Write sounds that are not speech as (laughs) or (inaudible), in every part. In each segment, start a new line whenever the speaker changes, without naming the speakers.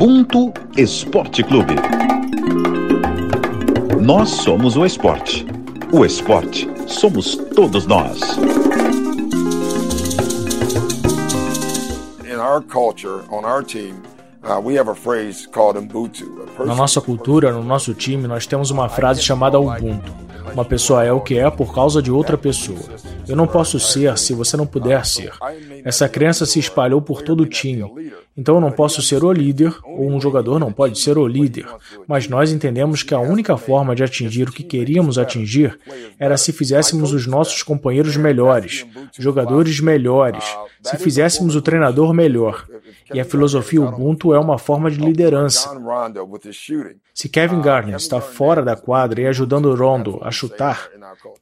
Ubuntu Esporte Clube. Nós somos o esporte. O esporte somos todos nós.
In our culture, on our team, uh, we have a phrase called Ubuntu.
Na nossa cultura, no nosso time, nós temos uma frase chamada Ubuntu. Uma pessoa é o que é por causa de outra pessoa. Eu não posso ser se você não puder ser. Essa crença se espalhou por todo o time. Então eu não posso ser o líder, ou um jogador não pode ser o líder. Mas nós entendemos que a única forma de atingir o que queríamos atingir era se fizéssemos os nossos companheiros melhores, jogadores melhores, se fizéssemos o treinador melhor. E a filosofia Ubuntu é uma forma de liderança. Se Kevin Garnett está fora da quadra e ajudando Rondo a chutar,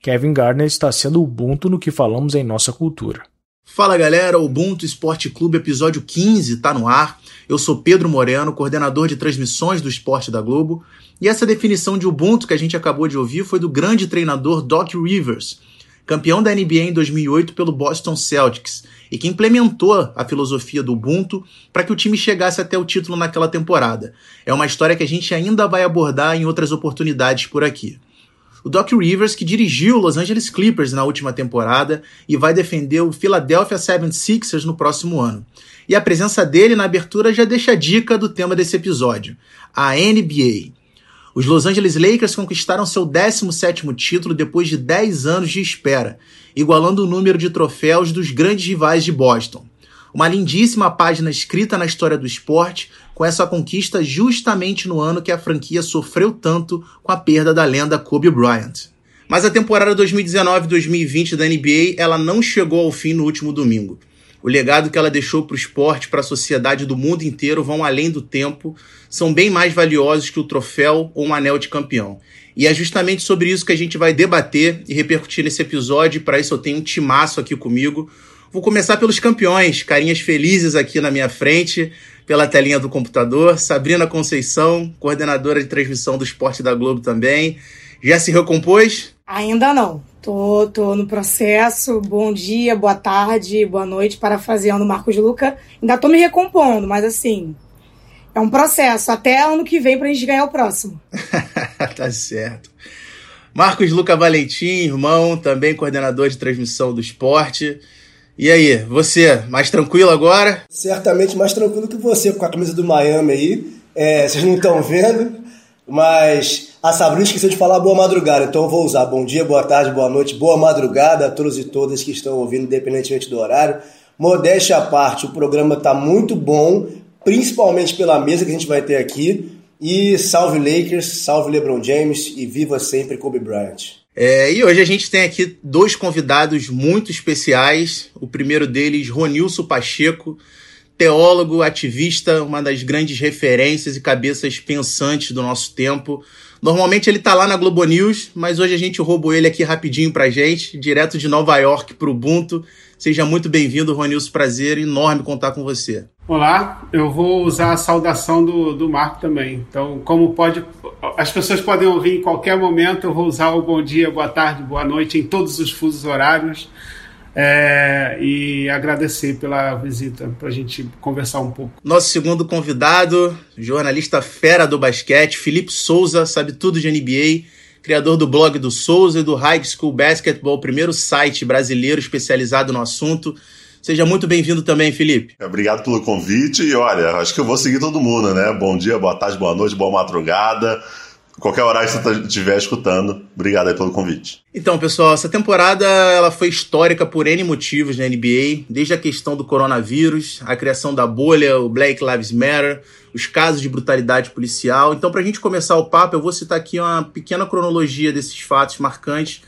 Kevin Garnett está sendo Ubuntu no que falamos em nossa cultura.
Fala galera, Ubuntu Esporte Clube, episódio 15, está no ar. Eu sou Pedro Moreno, coordenador de transmissões do esporte da Globo. E essa definição de Ubuntu que a gente acabou de ouvir foi do grande treinador Doc Rivers, campeão da NBA em 2008 pelo Boston Celtics, e que implementou a filosofia do Ubuntu para que o time chegasse até o título naquela temporada. É uma história que a gente ainda vai abordar em outras oportunidades por aqui. O Doc Rivers, que dirigiu o Los Angeles Clippers na última temporada e vai defender o Philadelphia 76ers no próximo ano. E a presença dele na abertura já deixa a dica do tema desse episódio: a NBA. Os Los Angeles Lakers conquistaram seu 17º título depois de 10 anos de espera, igualando o número de troféus dos grandes rivais de Boston. Uma lindíssima página escrita na história do esporte, com essa conquista justamente no ano que a franquia sofreu tanto com a perda da lenda Kobe Bryant. Mas a temporada 2019-2020 da NBA ela não chegou ao fim no último domingo. O legado que ela deixou para o esporte, para a sociedade do mundo inteiro, vão além do tempo, são bem mais valiosos que o troféu ou um anel de campeão. E é justamente sobre isso que a gente vai debater e repercutir nesse episódio. Para isso eu tenho um timaço aqui comigo. Vou começar pelos campeões, carinhas felizes aqui na minha frente, pela telinha do computador. Sabrina Conceição, coordenadora de transmissão do Esporte da Globo também. Já se recompôs?
Ainda não. Tô, tô no processo. Bom dia, boa tarde, boa noite, parafraseando Marcos Luca. Ainda tô me recompondo, mas assim, é um processo. Até ano que vem pra gente ganhar o próximo. (laughs)
tá certo. Marcos Luca Valentim, irmão, também coordenador de transmissão do esporte. E aí, você, mais tranquilo agora?
Certamente mais tranquilo que você, com a camisa do Miami aí. É, vocês não estão vendo, mas a Sabrina esqueceu de falar boa madrugada, então eu vou usar bom dia, boa tarde, boa noite, boa madrugada a todos e todas que estão ouvindo, independentemente do horário. Modéstia à parte, o programa está muito bom, principalmente pela mesa que a gente vai ter aqui. E salve Lakers, salve LeBron James e viva sempre Kobe Bryant.
É, e hoje a gente tem aqui dois convidados muito especiais. O primeiro deles, Ronilson Pacheco, teólogo, ativista, uma das grandes referências e cabeças pensantes do nosso tempo. Normalmente ele tá lá na Globo News, mas hoje a gente roubou ele aqui rapidinho pra gente, direto de Nova York pro Ubuntu. Seja muito bem-vindo, Ronilson. Prazer enorme contar com você.
Olá, eu vou usar a saudação do, do Marco também. Então, como pode. As pessoas podem ouvir em qualquer momento, eu vou usar o bom dia, boa tarde, boa noite em todos os fusos horários. É, e agradecer pela visita para a gente conversar um pouco.
Nosso segundo convidado, jornalista fera do basquete, Felipe Souza, sabe tudo de NBA, criador do blog do Souza e do High School Basketball, primeiro site brasileiro especializado no assunto. Seja muito bem-vindo também, Felipe.
Obrigado pelo convite e olha, acho que eu vou seguir todo mundo, né? Bom dia, boa tarde, boa noite, boa madrugada qualquer horário que você estiver escutando. Obrigado aí pelo convite.
Então, pessoal, essa temporada ela foi histórica por N motivos na NBA, desde a questão do coronavírus, a criação da bolha, o Black Lives Matter, os casos de brutalidade policial. Então, para a gente começar o papo, eu vou citar aqui uma pequena cronologia desses fatos marcantes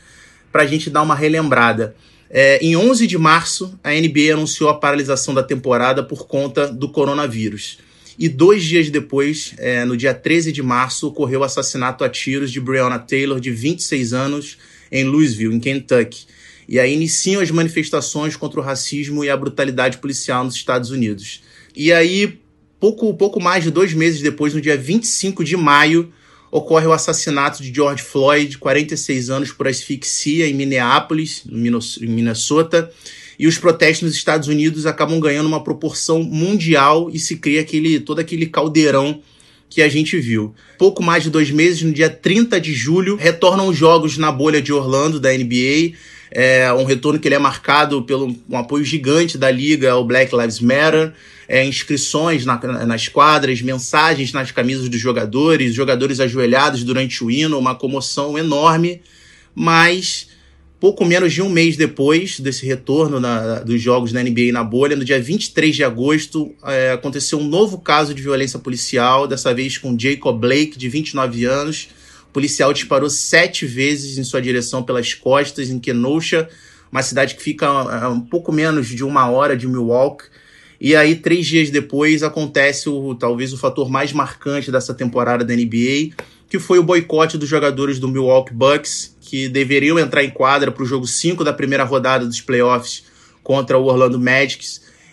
para a gente dar uma relembrada. É, em 11 de março, a NBA anunciou a paralisação da temporada por conta do coronavírus. E dois dias depois, é, no dia 13 de março, ocorreu o assassinato a tiros de Breonna Taylor, de 26 anos, em Louisville, em Kentucky. E aí iniciam as manifestações contra o racismo e a brutalidade policial nos Estados Unidos. E aí, pouco, pouco mais de dois meses depois, no dia 25 de maio, ocorre o assassinato de George Floyd, 46 anos, por asfixia, em Minneapolis, em Minnesota. E os protestos nos Estados Unidos acabam ganhando uma proporção mundial e se cria aquele todo aquele caldeirão que a gente viu. Pouco mais de dois meses, no dia 30 de julho, retornam os jogos na bolha de Orlando da NBA. É um retorno que ele é marcado pelo um apoio gigante da liga ao Black Lives Matter, é, inscrições na, nas quadras, mensagens nas camisas dos jogadores, jogadores ajoelhados durante o hino, uma comoção enorme, mas pouco menos de um mês depois desse retorno na, dos jogos na NBA na bolha, no dia 23 de agosto, é, aconteceu um novo caso de violência policial, dessa vez com Jacob Blake, de 29 anos. O policial disparou sete vezes em sua direção pelas costas, em Kenosha, uma cidade que fica a um pouco menos de uma hora de Milwaukee. E aí, três dias depois, acontece o talvez o fator mais marcante dessa temporada da NBA, que foi o boicote dos jogadores do Milwaukee Bucks, que deveriam entrar em quadra para o jogo 5 da primeira rodada dos playoffs contra o Orlando Magic,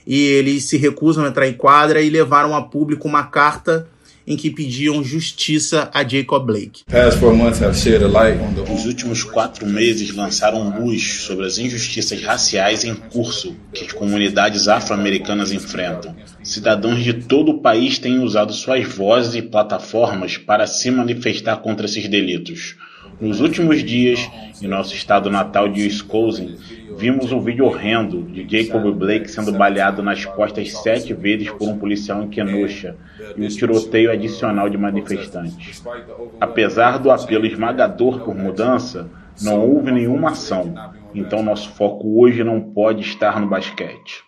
e eles se recusam a entrar em quadra e levaram a público uma carta em que pediam justiça a Jacob Blake.
Os últimos quatro meses lançaram luz sobre as injustiças raciais em curso que as comunidades afro-americanas enfrentam. Cidadãos de todo o país têm usado suas vozes e plataformas para se manifestar contra esses delitos. Nos últimos dias, em nosso estado natal de Wisconsin, vimos um vídeo horrendo de Jacob Blake sendo baleado nas costas sete vezes por um policial em Kenosha e um tiroteio adicional de manifestantes. Apesar do apelo esmagador por mudança, não houve nenhuma ação, então nosso foco hoje não pode estar no basquete.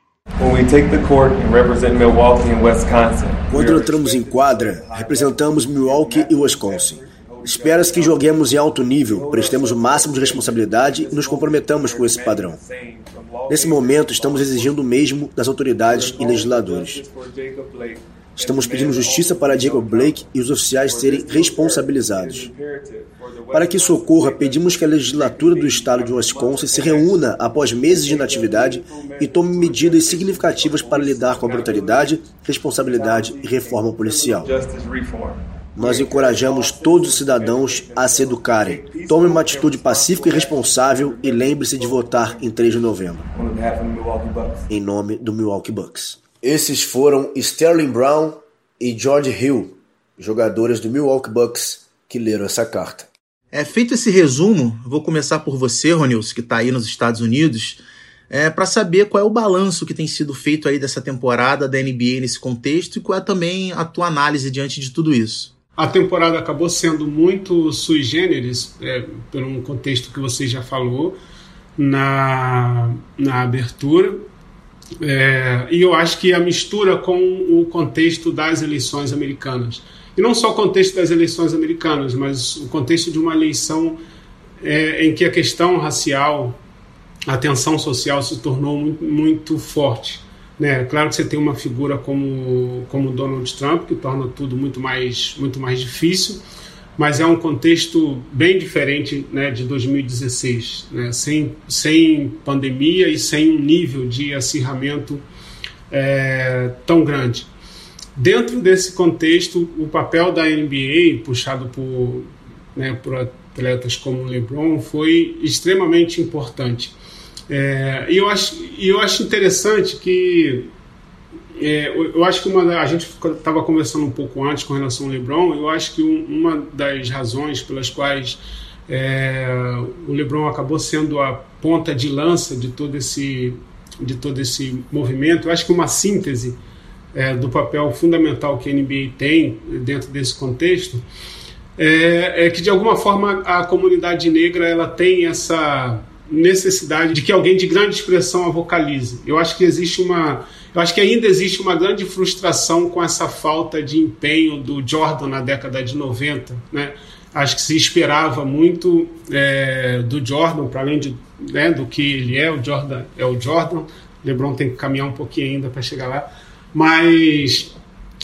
Quando entramos em quadra, representamos Milwaukee e Wisconsin. Espera-se que joguemos em alto nível, prestemos o máximo de responsabilidade e nos comprometamos com esse padrão. Nesse momento, estamos exigindo o mesmo das autoridades e legisladores. Estamos pedindo justiça para Jacob Blake e os oficiais serem responsabilizados. Para que isso ocorra, pedimos que a legislatura do estado de Wisconsin se reúna após meses de inatividade e tome medidas significativas para lidar com a brutalidade, responsabilidade e reforma policial. Nós encorajamos todos os cidadãos a se educarem. Tome uma atitude pacífica e responsável e lembre-se de votar em 3 de novembro. Em nome do Milwaukee Bucks.
Esses foram Sterling Brown e George Hill, jogadores do Milwaukee Bucks, que leram essa carta.
É feito esse resumo, vou começar por você, Ronilson, que está aí nos Estados Unidos, é, para saber qual é o balanço que tem sido feito aí dessa temporada da NBA nesse contexto e qual é também a tua análise diante de tudo isso.
A temporada acabou sendo muito sui generis, é, por um contexto que você já falou na, na abertura. É, e eu acho que a mistura com o contexto das eleições americanas. E não só o contexto das eleições americanas, mas o contexto de uma eleição é, em que a questão racial, a tensão social se tornou muito, muito forte. Né? Claro que você tem uma figura como, como Donald Trump, que torna tudo muito mais, muito mais difícil, mas é um contexto bem diferente né, de 2016, né? sem, sem pandemia e sem um nível de acirramento é, tão grande. Dentro desse contexto, o papel da NBA, puxado por, né, por atletas como LeBron, foi extremamente importante. É, e eu acho, eu acho interessante que é, eu acho que uma a gente estava conversando um pouco antes com relação ao LeBron. Eu acho que um, uma das razões pelas quais é, o LeBron acabou sendo a ponta de lança de todo esse de todo esse movimento. Eu acho que uma síntese é, do papel fundamental que a NBA tem dentro desse contexto é, é que de alguma forma a comunidade negra ela tem essa necessidade de que alguém de grande expressão a vocalize. Eu acho que existe uma, eu acho que ainda existe uma grande frustração com essa falta de empenho do Jordan na década de 90, né? Acho que se esperava muito é, do Jordan, para além de, né, do que ele é, o Jordan é o Jordan. LeBron tem que caminhar um pouquinho ainda para chegar lá, mas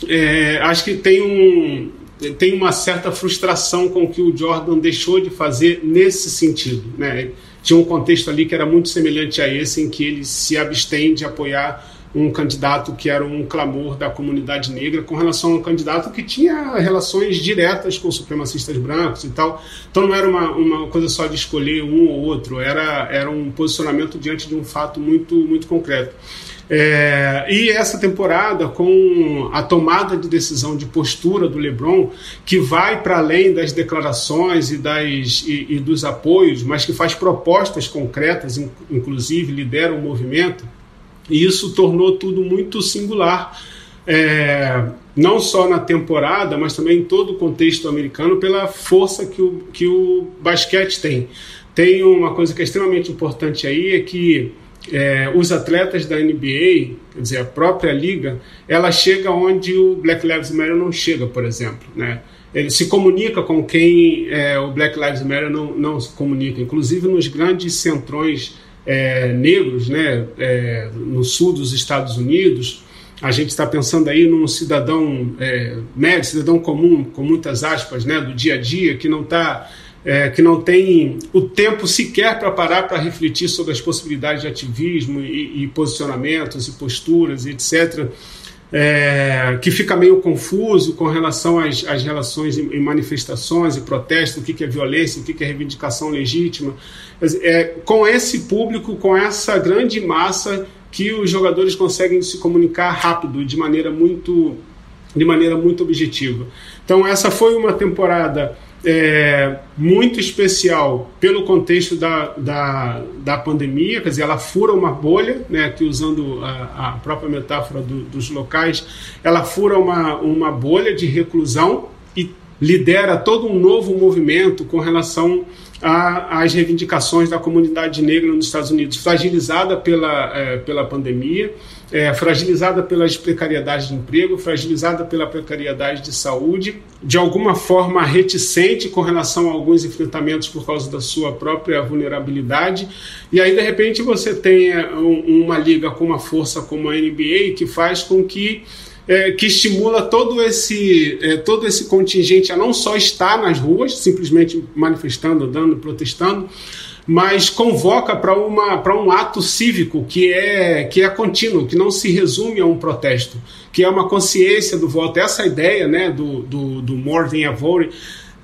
é, acho que tem um tem uma certa frustração com o que o Jordan deixou de fazer nesse sentido, né? Tinha um contexto ali que era muito semelhante a esse, em que ele se abstém de apoiar um candidato que era um clamor da comunidade negra com relação a um candidato que tinha relações diretas com supremacistas brancos e tal. Então não era uma, uma coisa só de escolher um ou outro, era, era um posicionamento diante de um fato muito, muito concreto. É, e essa temporada, com a tomada de decisão de postura do LeBron, que vai para além das declarações e, das, e, e, dos apoios, mas que faz propostas concretas, inclusive lidera o movimento, e isso tornou tudo muito singular. É, não só na temporada, mas também em todo o contexto americano, pela força que o, que o basquete tem. Tem uma coisa que é extremamente importante aí, é que é, os atletas da NBA, quer dizer, a própria liga, ela chega onde o Black Lives Matter não chega, por exemplo, né? Ele se comunica com quem é, o Black Lives Matter não, não se comunica, inclusive nos grandes centrões é, negros, né, é, no sul dos Estados Unidos, a gente está pensando aí num cidadão é, médio, cidadão comum, com muitas aspas, né, do dia a dia, que não está é, que não tem o tempo sequer para parar para refletir sobre as possibilidades de ativismo e, e posicionamentos e posturas, etc., é, que fica meio confuso com relação às, às relações e manifestações e protestos, o que, que é violência, o que, que é reivindicação legítima. É, com esse público, com essa grande massa que os jogadores conseguem se comunicar rápido, de maneira muito, de maneira muito objetiva. Então, essa foi uma temporada é, muito especial pelo contexto da, da, da, pandemia, quer dizer, ela fura uma bolha, né, aqui usando a, a própria metáfora do, dos locais, ela fura uma, uma bolha de reclusão e lidera todo um novo movimento com relação às reivindicações da comunidade negra nos Estados Unidos, fragilizada pela, é, pela pandemia é, fragilizada pelas precariedades de emprego, fragilizada pela precariedade de saúde, de alguma forma reticente com relação a alguns enfrentamentos por causa da sua própria vulnerabilidade. E aí, de repente, você tem é, um, uma liga com uma força como a NBA que faz com que é, que estimula todo esse, é, todo esse contingente a não só estar nas ruas, simplesmente manifestando, dando, protestando, mas convoca para um ato cívico que é, que é contínuo, que não se resume a um protesto, que é uma consciência do voto. Essa é ideia né, do, do, do More Than a Vote,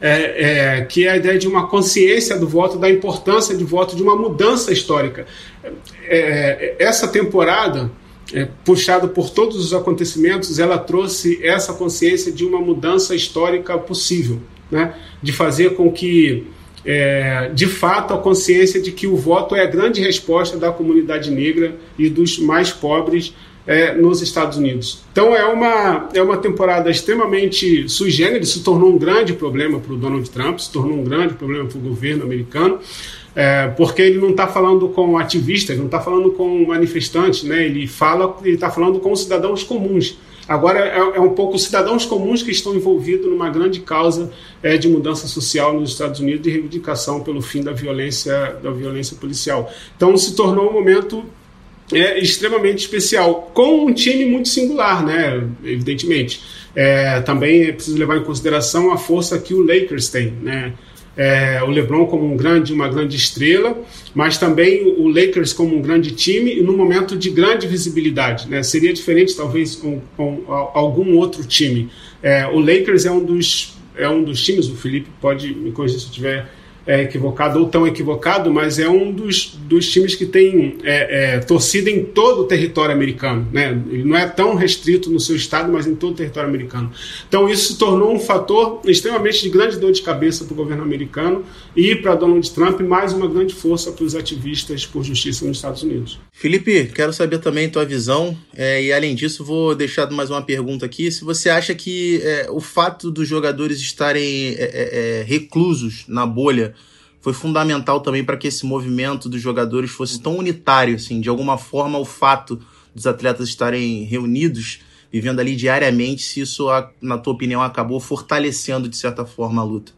é, é, que é a ideia de uma consciência do voto, da importância de voto, de uma mudança histórica. É, essa temporada, é, puxada por todos os acontecimentos, ela trouxe essa consciência de uma mudança histórica possível, né, de fazer com que é, de fato a consciência de que o voto é a grande resposta da comunidade negra e dos mais pobres é, nos Estados Unidos. Então é uma, é uma temporada extremamente sui generis, se tornou um grande problema para o Donald Trump, se tornou um grande problema para o governo americano, é, porque ele não está falando com ativistas, não está falando com manifestantes, né? ele fala, ele está falando com cidadãos comuns. Agora é, é, um pouco cidadãos comuns que estão envolvidos numa grande causa é, de mudança social nos Estados Unidos de reivindicação pelo fim da violência, da violência policial. Então se tornou um momento é, extremamente especial, com um time muito singular, né? Evidentemente. É, também é preciso levar em consideração a força que o Lakers tem, né? É, o LeBron como um grande, uma grande estrela, mas também o Lakers como um grande time e num momento de grande visibilidade. Né? Seria diferente, talvez, com, algum outro time. É, o Lakers é um dos é um dos times. O Felipe pode me corrigir se eu estiver é, equivocado ou tão equivocado, mas é um dos, dos times que tem é, é, torcida em todo o território americano. Né? Ele não é tão restrito no seu estado, mas em todo o território americano. Então isso se tornou um fator extremamente de grande dor de cabeça para o governo americano e para Donald Trump, mais uma grande força para os ativistas por justiça nos Estados Unidos.
Felipe, quero saber também tua visão é, e além disso vou deixar mais uma pergunta aqui. Se você acha que é, o fato dos jogadores estarem é, reclusos na bolha foi fundamental também para que esse movimento dos jogadores fosse tão unitário, assim, de alguma forma o fato dos atletas estarem reunidos, vivendo ali diariamente, se isso, na tua opinião, acabou fortalecendo de certa forma a luta.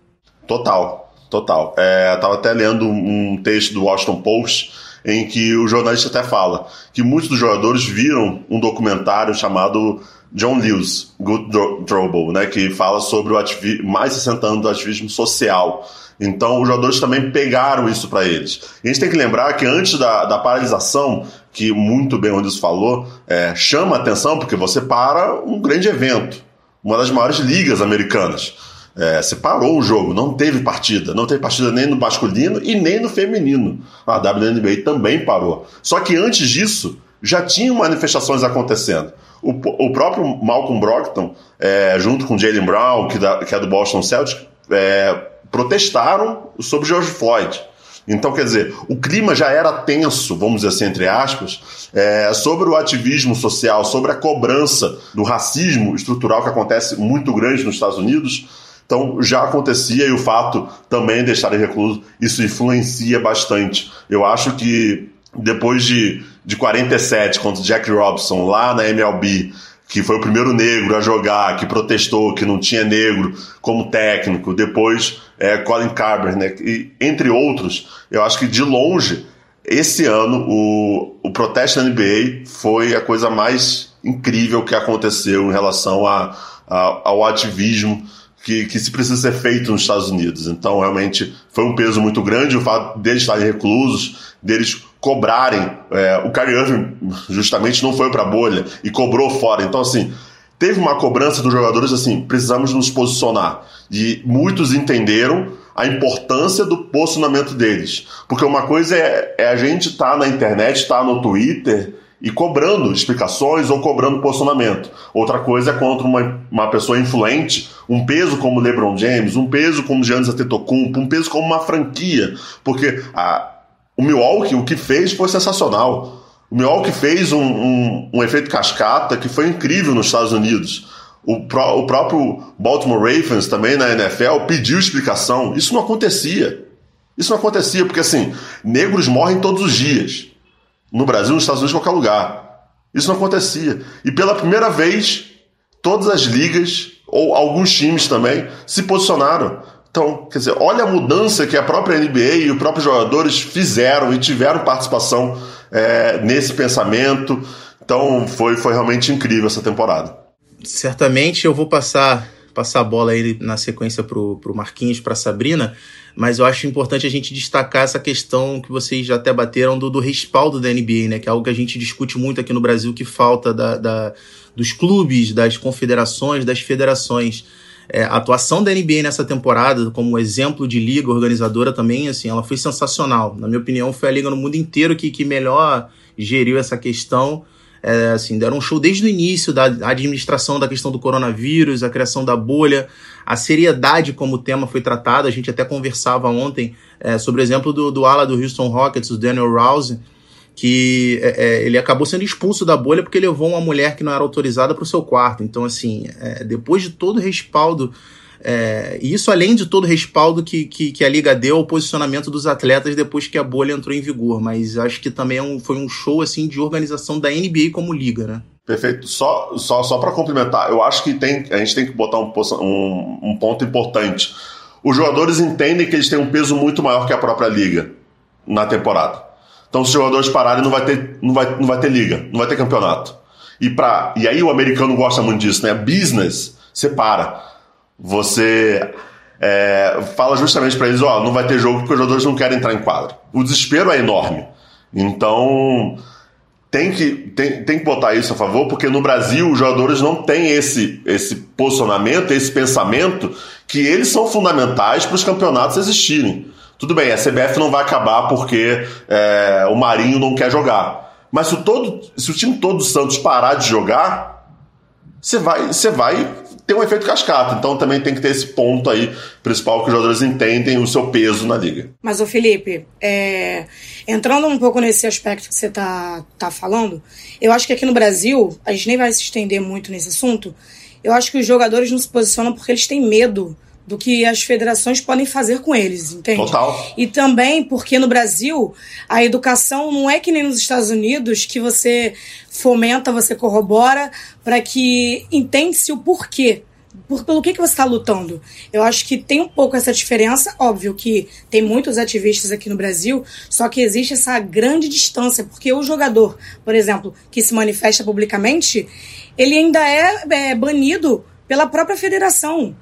Total, total. É, estava até lendo um texto do Washington Post em que o jornalista até fala que muitos dos jogadores viram um documentário chamado John Lewis, Good Trouble, né, que fala sobre o mais de 60 anos do ativismo social Então, os jogadores também pegaram isso para eles. E a gente tem que lembrar que antes da, da paralisação, que muito bem o falou, é, chama atenção porque você para um grande evento, uma das maiores ligas americanas. É, você parou o jogo, não teve partida. Não teve partida nem no masculino e nem no feminino. A WNBA também parou. Só que antes disso, já tinham manifestações acontecendo. O, o próprio Malcolm Brogdon, é, junto com Jalen Brown, que, da, que é do Boston Celtics, é, protestaram sobre George Floyd. Então, quer dizer, o clima já era tenso, vamos dizer assim, entre aspas, é, sobre o ativismo social, sobre a cobrança do racismo estrutural que acontece muito grande nos Estados Unidos. Então, já acontecia e o fato também de estarem reclusos, isso influencia bastante. Eu acho que depois de, de 47, contra Jack Robson, lá na MLB, que foi o primeiro negro a jogar, que protestou que não tinha negro como técnico, depois é, Colin Kaepernick, e, entre outros, eu acho que de longe, esse ano, o, o protesto da NBA foi a coisa mais incrível que aconteceu em relação a, a, ao ativismo que, que se precisa ser feito nos Estados Unidos. Então, realmente, foi um peso muito grande o fato deles estarem reclusos, deles cobrarem. É, o Kyrie Irving, justamente, não foi para a bolha e cobrou fora. Então, assim, teve uma cobrança dos jogadores assim: precisamos nos posicionar. E muitos entenderam a importância do posicionamento deles. Porque uma coisa é, é a gente estar tá na internet, estar tá no Twitter e cobrando explicações ou cobrando posicionamento. Outra coisa é contra uma, uma pessoa influente, um peso como LeBron James, um peso como Giannis Antetokounmpo, um peso como uma franquia, porque a, o Milwaukee o que fez foi sensacional. O Milwaukee fez um, um, um efeito cascata que foi incrível nos Estados Unidos. O, o próprio Baltimore Ravens também na NFL pediu explicação. Isso não acontecia. Isso não acontecia porque assim, negros morrem todos os dias no Brasil, nos Estados Unidos, em qualquer lugar. Isso não acontecia. E pela primeira vez, todas as ligas, ou alguns times também, se posicionaram. Então, quer dizer, olha a mudança que a própria NBA e os próprios jogadores fizeram e tiveram participação é, nesse pensamento. Então, foi, foi realmente incrível essa temporada.
Certamente eu vou passar passar a bola aí na sequência para o Marquinhos, para Sabrina, mas eu acho importante a gente destacar essa questão que vocês já até bateram do, do respaldo da NBA, né? Que é algo que a gente discute muito aqui no Brasil, que falta da, da dos clubes, das confederações, das federações. É, a atuação da NBA nessa temporada, como exemplo de liga organizadora também, assim, ela foi sensacional. Na minha opinião, foi a liga no mundo inteiro que, que melhor geriu essa questão. É, assim, deram um show desde o início da administração da questão do coronavírus, a criação da bolha, a seriedade como o tema foi tratado. A gente até conversava ontem é, sobre o exemplo do, do ala do Houston Rockets, o Daniel Rouse, que é, é, ele acabou sendo expulso da bolha porque levou uma mulher que não era autorizada para o seu quarto. Então, assim, é, depois de todo o respaldo é, e isso além de todo o respaldo que, que, que, a Liga deu ao posicionamento dos atletas depois que a bolha entrou em vigor. Mas acho que também é um, foi um show assim de organização da NBA como liga, né?
Perfeito. Só, só, só para complementar, eu acho que tem, a gente tem que botar um, um, um ponto importante. Os jogadores entendem que eles têm um peso muito maior que a própria liga na temporada. Então, os jogadores pararem, não vai ter, não vai, não vai ter liga, não vai ter campeonato. E, pra, e aí o americano gosta muito disso, né? Business, você para você é, fala justamente para eles: ó, não vai ter jogo porque os jogadores não querem entrar em quadra. O desespero é enorme. Então tem que, tem, tem que botar isso a favor, porque no Brasil os jogadores não têm esse, esse posicionamento, esse pensamento, que eles são fundamentais para os campeonatos existirem. Tudo bem, a CBF não vai acabar porque é, o Marinho não quer jogar. Mas se o, todo, se o time todo do Santos parar de jogar, você vai, você vai tem um efeito cascata. Então também tem que ter esse ponto aí principal que os jogadores entendem o seu peso na liga.
Mas, o Felipe, é... entrando um pouco nesse aspecto que você tá, tá falando, eu acho que aqui no Brasil, a gente nem vai se estender muito nesse assunto, eu acho que os jogadores não se posicionam porque eles têm medo do que as federações podem fazer com eles, entende?
Total.
E também porque no Brasil a educação não é que nem nos Estados Unidos que você fomenta, você corrobora para que entende-se o porquê. Por, pelo que, que você está lutando? Eu acho que tem um pouco essa diferença. Óbvio que tem muitos ativistas aqui no Brasil, só que existe essa grande distância, porque o jogador, por exemplo, que se manifesta publicamente, ele ainda é, é banido pela própria federação.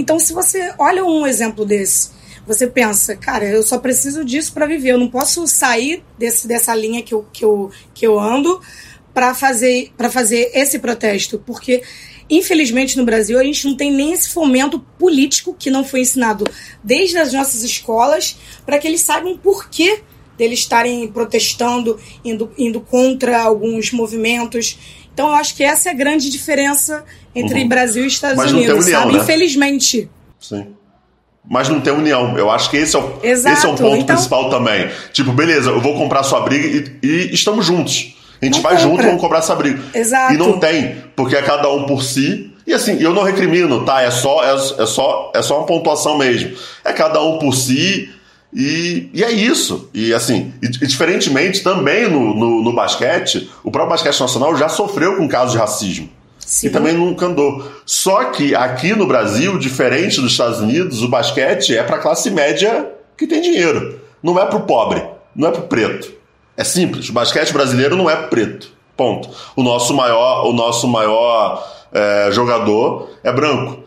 Então, se você olha um exemplo desse, você pensa, cara, eu só preciso disso para viver. Eu não posso sair desse, dessa linha que eu, que eu, que eu ando para fazer, fazer esse protesto, porque infelizmente no Brasil a gente não tem nem esse fomento político que não foi ensinado desde as nossas escolas para que eles saibam por que deles estarem protestando, indo, indo contra alguns movimentos. Então eu acho que essa é a grande diferença entre uhum. Brasil e Estados
Mas
Unidos,
união,
sabe?
Né?
Infelizmente.
Sim mas não tem união. Eu acho que esse é o, esse é o ponto então... principal também. Tipo, beleza, eu vou comprar sua briga e, e estamos juntos. A gente vai compra. junto e vamos comprar essa briga.
Exato.
E não tem, porque é cada um por si. E assim, eu não recrimino, tá? É só, é, é só, é só uma pontuação mesmo. É cada um por si. E, e é isso. E assim, e, e diferentemente também no, no, no, basquete, o próprio basquete nacional já sofreu com casos de racismo. Sim. E também nunca andou. Só que aqui no Brasil, diferente dos Estados Unidos, o basquete é para a classe média que tem dinheiro. Não é para o pobre, não é para o preto. É simples. O basquete brasileiro não é preto. Ponto. O nosso maior, o nosso maior é, jogador é branco.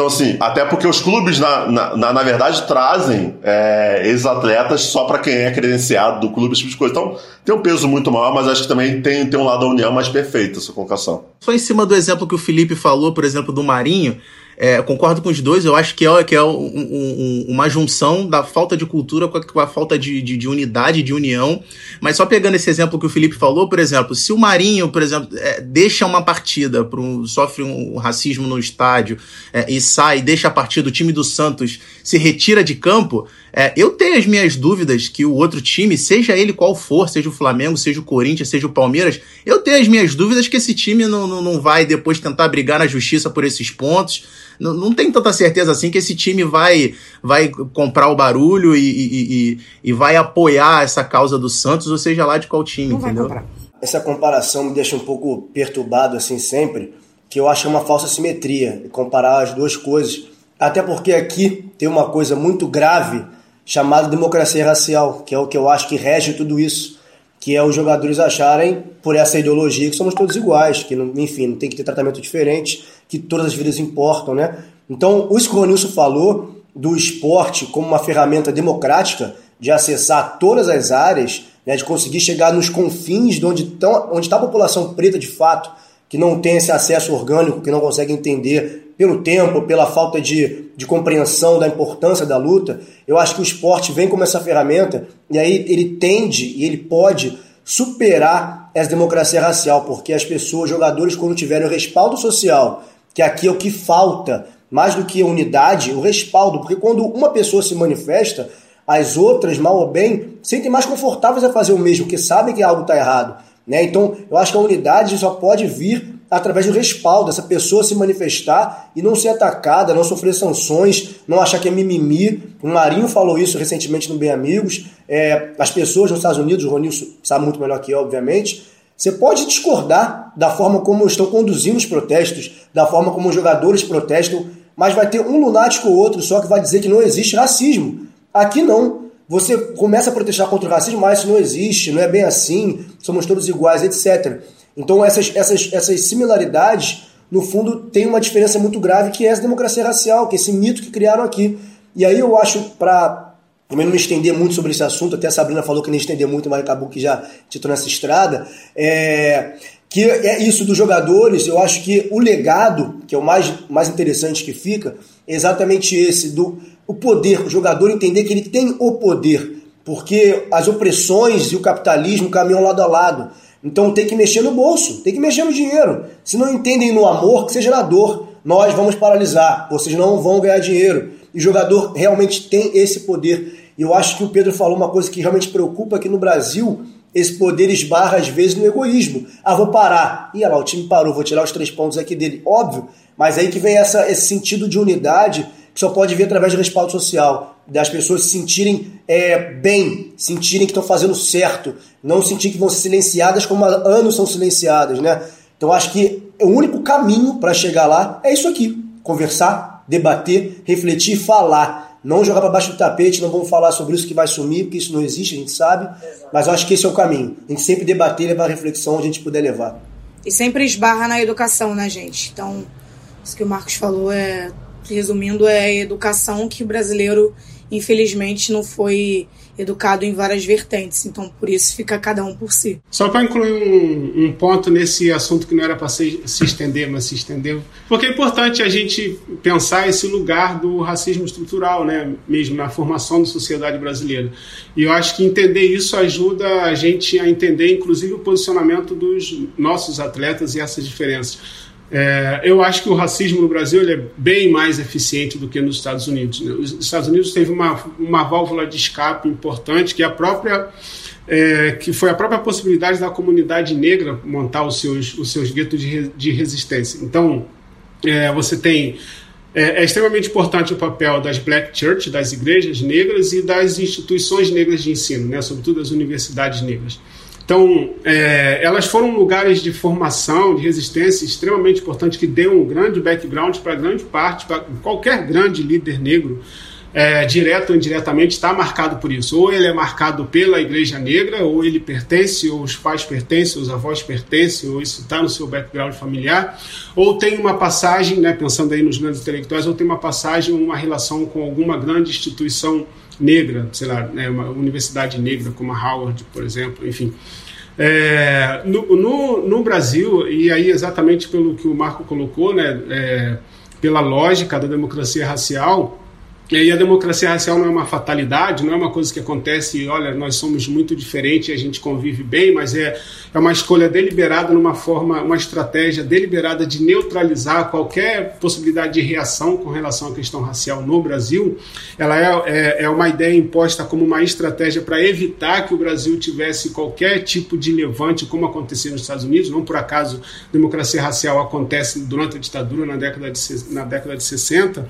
Então, assim, até porque os clubes, na, na, na verdade, trazem é, ex-atletas só para quem é credenciado do clube, esse tipo de coisa. Então, tem um peso muito maior, mas acho que também tem, tem um lado da união mais perfeito essa colocação.
Só em cima do exemplo que o Felipe falou, por exemplo, do Marinho, é, concordo com os dois, eu acho que é, que é um, um, uma junção da falta de cultura com a, com a falta de, de, de, unidade, de união. Mas só pegando esse exemplo que o Felipe falou, por exemplo, se o Marinho, por exemplo, é, deixa uma partida, sofre um racismo no estádio é, e sai, deixa a partida, o time do Santos se retira de campo, é, eu tenho as minhas dúvidas que o outro time, seja ele qual for, seja o Flamengo, seja o Corinthians, seja o Palmeiras, eu tenho as minhas dúvidas que esse time não, não, não vai depois tentar brigar na justiça por esses pontos não, não tem tanta certeza assim que esse time vai, vai comprar o barulho e, e, e, e vai apoiar essa causa do Santos, ou seja lá de qual time,
não
entendeu?
Essa comparação me deixa um pouco perturbado assim sempre, que eu acho que é uma falsa simetria comparar as duas coisas. Até porque aqui tem uma coisa muito grave chamada democracia racial, que é o que eu acho que rege tudo isso que é os jogadores acharem, por essa ideologia, que somos todos iguais, que, enfim, não tem que ter tratamento diferente, que todas as vidas importam, né? Então, o Ronilson falou do esporte como uma ferramenta democrática de acessar todas as áreas, né, de conseguir chegar nos confins de onde está onde tá a população preta de fato, que não tem esse acesso orgânico, que não consegue entender pelo tempo, pela falta de, de compreensão da importância da luta, eu acho que o esporte vem como essa ferramenta e aí ele tende e ele pode superar essa democracia racial, porque as pessoas, jogadores, quando tiverem o respaldo social, que aqui é o que falta, mais do que a unidade, o respaldo, porque quando uma pessoa se manifesta, as outras, mal ou bem, sentem mais confortáveis a fazer o mesmo, porque sabem que algo está errado. Né? Então, eu acho que a unidade só pode vir através do respaldo, essa pessoa se manifestar e não ser atacada, não sofrer sanções, não achar que é mimimi. O Marinho falou isso recentemente no Bem Amigos. É, as pessoas nos Estados Unidos, o Ronilson sabe muito melhor que eu, obviamente. Você pode discordar da forma como estão conduzindo os protestos, da forma como os jogadores protestam, mas vai ter um lunático ou outro só que vai dizer que não existe racismo. Aqui não. Você começa a protestar contra o racismo, mas isso não existe, não é bem assim, somos todos iguais, etc. Então essas, essas, essas similaridades, no fundo, tem uma diferença muito grave que é essa democracia racial, que é esse mito que criaram aqui. E aí eu acho, para também não me estender muito sobre esse assunto, até a Sabrina falou que nem estender muito, mas acabou que já titou nessa estrada, é, que é isso dos jogadores, eu acho que o legado, que é o mais, mais interessante que fica, é exatamente esse, do o poder, o jogador entender que ele tem o poder, porque as opressões e o capitalismo caminham lado a lado. Então tem que mexer no bolso, tem que mexer no dinheiro. Se não entendem no amor, que seja na dor. Nós vamos paralisar, vocês não vão ganhar dinheiro. E o jogador realmente tem esse poder. Eu acho que o Pedro falou uma coisa que realmente preocupa aqui no Brasil. Esse poder esbarra às vezes no egoísmo. Ah, vou parar. Ih, lá, o time parou, vou tirar os três pontos aqui dele. Óbvio, mas aí que vem essa, esse sentido de unidade que só pode vir através de respaldo social, das pessoas se sentirem é, bem, sentirem que estão fazendo certo, não sentir que vão ser silenciadas como há anos são silenciadas, né? Então acho que o único caminho para chegar lá é isso aqui: conversar, debater, refletir, falar. Não jogar para baixo do tapete, não vamos falar sobre isso que vai sumir, porque isso não existe, a gente sabe. Mas eu acho que esse é o caminho. A gente sempre debater, levar a reflexão onde a gente puder levar.
E sempre esbarra na educação, né, gente? Então, isso que o Marcos falou é resumindo, é a educação que o brasileiro, infelizmente não foi educado em várias vertentes, então por isso fica cada um por si.
Só para incluir um, um, ponto nesse assunto que não era para se, se, estender, mas se estendeu, porque é importante a gente pensar esse lugar do racismo estrutural, né, mesmo na formação da sociedade brasileira. E eu acho que entender isso ajuda a gente a entender, inclusive, o posicionamento dos nossos atletas e essas diferenças. É, eu acho que o racismo no Brasil é bem mais eficiente do que nos Estados Unidos. Né? Os Estados Unidos teve uma, uma válvula de escape importante, que é a própria é, que foi a própria possibilidade da comunidade negra montar os seus, os seus guetos de, de resistência. Então, é, você tem. É, é, extremamente importante o papel das Black Church, das igrejas negras e das instituições negras de ensino, né, sobretudo as universidades negras. Então, é, elas foram lugares de formação, de resistência extremamente importante, que deu um grande background para grande parte, para qualquer grande líder negro, é, direto ou indiretamente, está marcado por isso. Ou ele é marcado pela Igreja Negra, ou ele pertence, ou os pais pertencem, os avós pertencem, ou isso está no seu background familiar, ou tem uma passagem, né, pensando aí nos grandes intelectuais, ou tem uma passagem, uma relação com alguma grande instituição negra, sei lá, né, uma universidade negra como a Howard, por exemplo, enfim. É, no, no, no, Brasil, e aí exatamente pelo que o Marco colocou, né, é, pela lógica da democracia racial, e a democracia racial não é uma fatalidade, não é uma coisa que acontece e, olha, nós somos muito diferentes e a gente convive bem, mas é, é uma escolha deliberada, numa forma, uma estratégia deliberada de neutralizar qualquer possibilidade de reação com relação à questão racial no Brasil. Ela é, é, é uma ideia imposta como uma estratégia para evitar que o Brasil tivesse qualquer tipo de levante, como aconteceu nos Estados Unidos. Não por acaso democracia racial acontece durante a ditadura na década de, na década de 60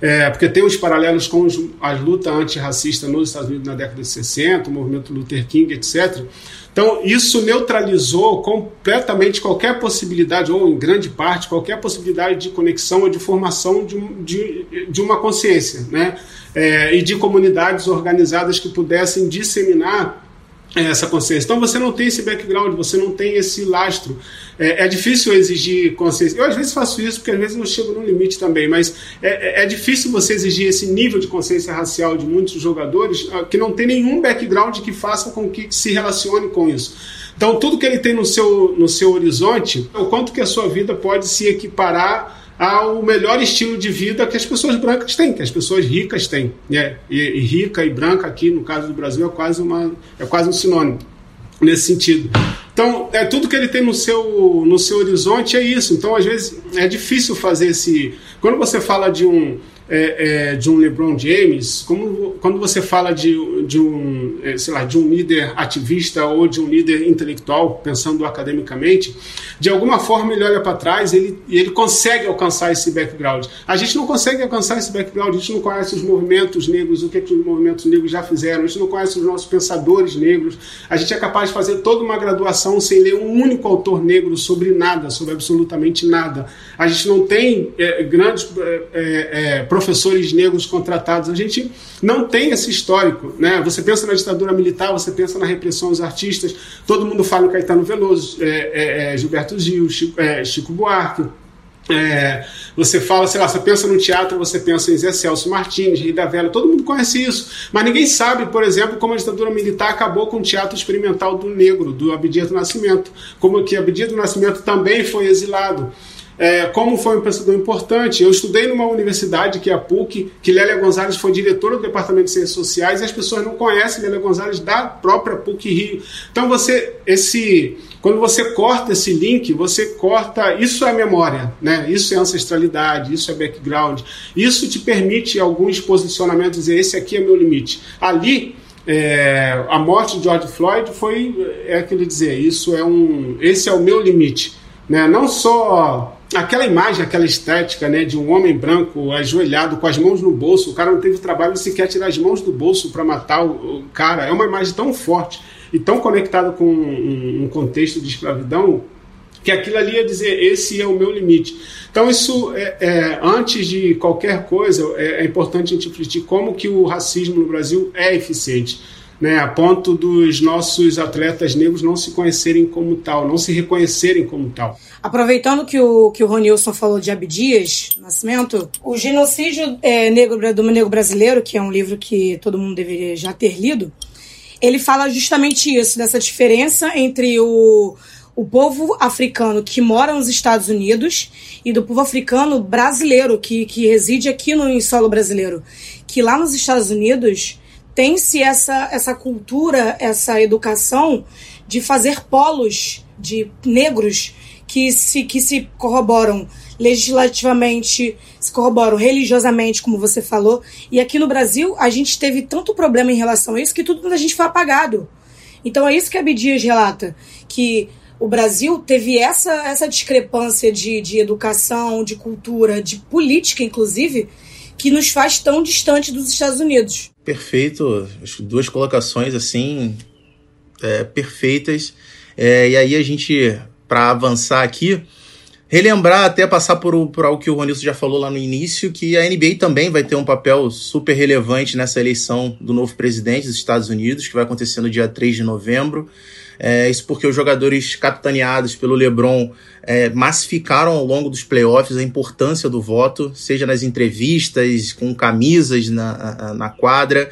é, porque tem os paralelos com os, as lutas antirracistas nos Estados Unidos na década de 60, o movimento Luther King, etc. Então, isso neutralizou completamente qualquer possibilidade, ou em grande parte, qualquer possibilidade de conexão ou de formação de, de, de uma consciência, né? É, e de comunidades organizadas que pudessem disseminar essa consciência. Então você não tem esse background, você não tem esse lastro. É, é, difícil exigir consciência. Eu às vezes faço isso porque às vezes eu chego no limite também, mas é, é, é difícil você exigir esse nível de consciência racial de muitos jogadores ah, que não tem nenhum background que faça com que se relacione com isso. Então tudo que ele tem no seu, no seu horizonte, o quanto que a sua vida pode se equiparar ao melhor estilo de vida que as pessoas brancas têm, que as pessoas ricas têm. Né? E, e, rica e branca aqui, no caso do Brasil, é quase, uma, é quase um sinônimo nesse sentido. Então, é tudo que ele tem no seu, no seu horizonte é isso. Então, às vezes, é difícil fazer esse. Quando você fala de um é, é, de um LeBron James, como, quando você fala de, de, um, é, sei lá, de um líder ativista ou de um líder intelectual, pensando academicamente, de alguma forma ele olha para trás e ele, ele consegue alcançar esse background. A gente não consegue alcançar esse background, a gente não conhece os movimentos negros, o que, que os movimentos negros já fizeram, a gente não conhece os nossos pensadores negros, a gente é capaz de fazer toda uma graduação sem ler um único autor negro sobre nada, sobre absolutamente nada. A gente não tem é, grandes é, é, professores negros contratados. A gente não tem esse histórico. Né? Você pensa na ditadura militar, você pensa na repressão aos artistas, todo mundo fala no Caetano Veloso, é, é, é Gilberto Gil, Chico, é, Chico Buarque. É, você fala, sei lá, você pensa no teatro, você pensa em Zé Celso Martins, Rei da Vela, todo mundo conhece isso. Mas ninguém sabe, por exemplo, como a ditadura militar acabou com o teatro experimental do negro, do Abdias do Nascimento. Como que Abdias do Nascimento também foi exilado é, como foi um pensador importante. Eu estudei numa universidade, que é a PUC, que Lélia Gonzalez foi diretora do Departamento de Ciências Sociais, e as pessoas não conhecem Lélia Gonzalez da própria PUC Rio. Então você, esse, quando você corta esse link, você corta, isso é memória, né? isso é ancestralidade, isso é background, isso te permite alguns posicionamentos, dizer, esse aqui é meu limite. Ali, é, a morte de George Floyd foi, é aquele dizer, isso é um, esse é o meu limite. Né? Não só aquela imagem, aquela estética né, de um homem branco ajoelhado com as mãos no bolso, o cara não teve trabalho sequer tirar as mãos do bolso para matar o, o, cara. É uma imagem tão forte e tão conectada com um, um, contexto de escravidão que aquilo ali ia dizer: esse é o meu limite. Então, isso, é, é antes de qualquer coisa, é, é importante a gente refletir como que o racismo no Brasil é eficiente. Né, a ponto dos nossos atletas negros não se conhecerem como tal, não se reconhecerem como tal.
Aproveitando que o, que o Ronilson falou de Abdias Nascimento, o genocídio é, negro, do negro brasileiro, que é um livro que todo mundo deveria já ter lido, ele fala justamente isso, dessa diferença entre o, o povo africano que mora nos Estados Unidos e do povo africano brasileiro que, que reside aqui no solo brasileiro. Que lá nos Estados Unidos tem-se essa, essa cultura, essa educação de fazer polos de negros que se, que se corroboram legislativamente, se corroboram religiosamente, como você falou. E aqui no Brasil, a gente teve tanto problema em relação a isso que tudo da gente foi apagado. Então é isso que a Abdias relata, que o Brasil teve essa, essa discrepância de, de educação, de cultura, de política, inclusive, que nos faz tão distante dos Estados Unidos.
Perfeito, duas colocações assim é, perfeitas. É, e aí a gente, para avançar aqui, relembrar, até passar por, por algo que o Ronilson já falou lá no início, que a NBA também vai ter um papel super relevante nessa eleição do novo presidente dos Estados Unidos, que vai acontecer no dia 3 de novembro. É, isso porque os jogadores capitaneados pelo LeBron é, massificaram ao longo dos playoffs a importância do voto, seja nas entrevistas, com camisas na, na quadra.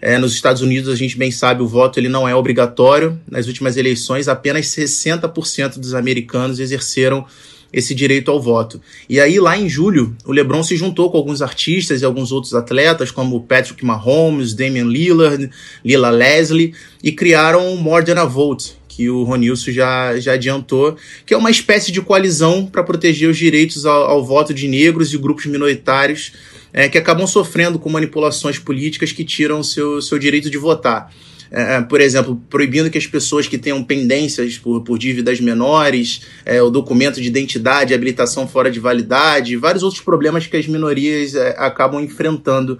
É, nos Estados Unidos, a gente bem sabe, o voto ele não é obrigatório. Nas últimas eleições, apenas 60% dos americanos exerceram esse direito ao voto. E aí, lá em julho, o LeBron se juntou com alguns artistas e alguns outros atletas, como Patrick Mahomes, Damian Lillard, Lila Leslie, e criaram o More Than a Vote, que o Ronilson já, já adiantou, que é uma espécie de coalizão para proteger os direitos ao, ao, voto de negros e grupos minoritários é, que acabam sofrendo com manipulações políticas que tiram seu, seu direito de votar. É, é, por exemplo, proibindo que as pessoas que tenham pendências por, por dívidas menores, é, o documento de identidade, habilitação fora de validade, vários outros problemas que as minorias é, acabam enfrentando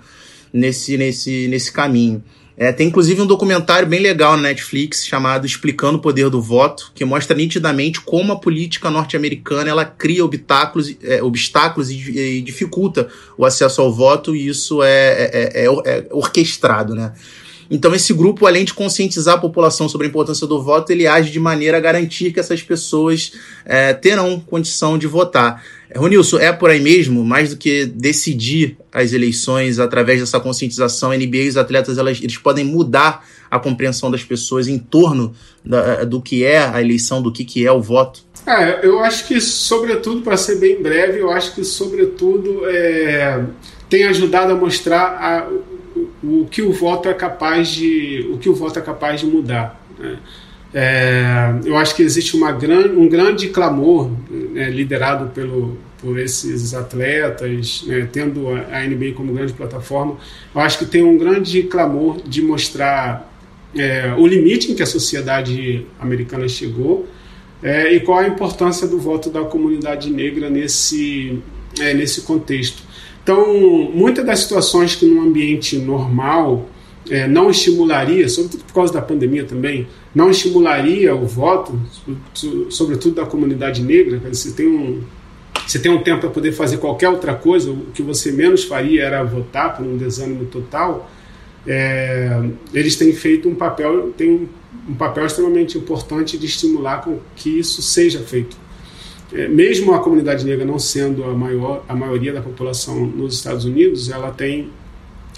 nesse, nesse, nesse caminho. É, tem inclusive um documentário bem legal na Netflix chamado Explicando o Poder do Voto, que mostra nitidamente como a política norte-americana ela cria obstáculos, é, obstáculos e, e, dificulta o acesso ao voto, e isso é, é, é, é orquestrado. Né? Então, esse grupo, além de conscientizar a população sobre a importância do voto, ele age de maneira a garantir que essas pessoas é, terão condição de votar. Ronilson, é por aí mesmo, mais do que decidir as eleições através dessa conscientização, a NBA e os atletas elas, eles podem mudar a compreensão das pessoas em torno da, do que é a eleição, do que, que é o voto?
É, eu acho que, sobretudo, para ser bem breve, eu acho que, sobretudo, é, tem ajudado a mostrar a, o, que o voto é capaz de, o que o voto é capaz de mudar. Né? É, eu acho que existe uma gran, um grande clamor né, liderado pelo, por esses atletas, né, tendo a, a NBA como grande plataforma. Eu acho que tem um grande clamor de mostrar é, o limite em que a sociedade americana chegou é, e qual a importância do voto da comunidade negra nesse, é, nesse contexto. Então, muitas das situações que num ambiente normal é, não estimularia, sobretudo por causa da pandemia também, não estimularia o voto, sobretudo da comunidade negra. Você tem um, você tem um tempo para poder fazer qualquer outra coisa, o que você menos faria era votar por um desânimo total. É, eles têm feito um papel, tem um, papel extremamente importante de estimular com que isso seja feito mesmo a comunidade negra não sendo a maior a maioria da população nos Estados Unidos, ela tem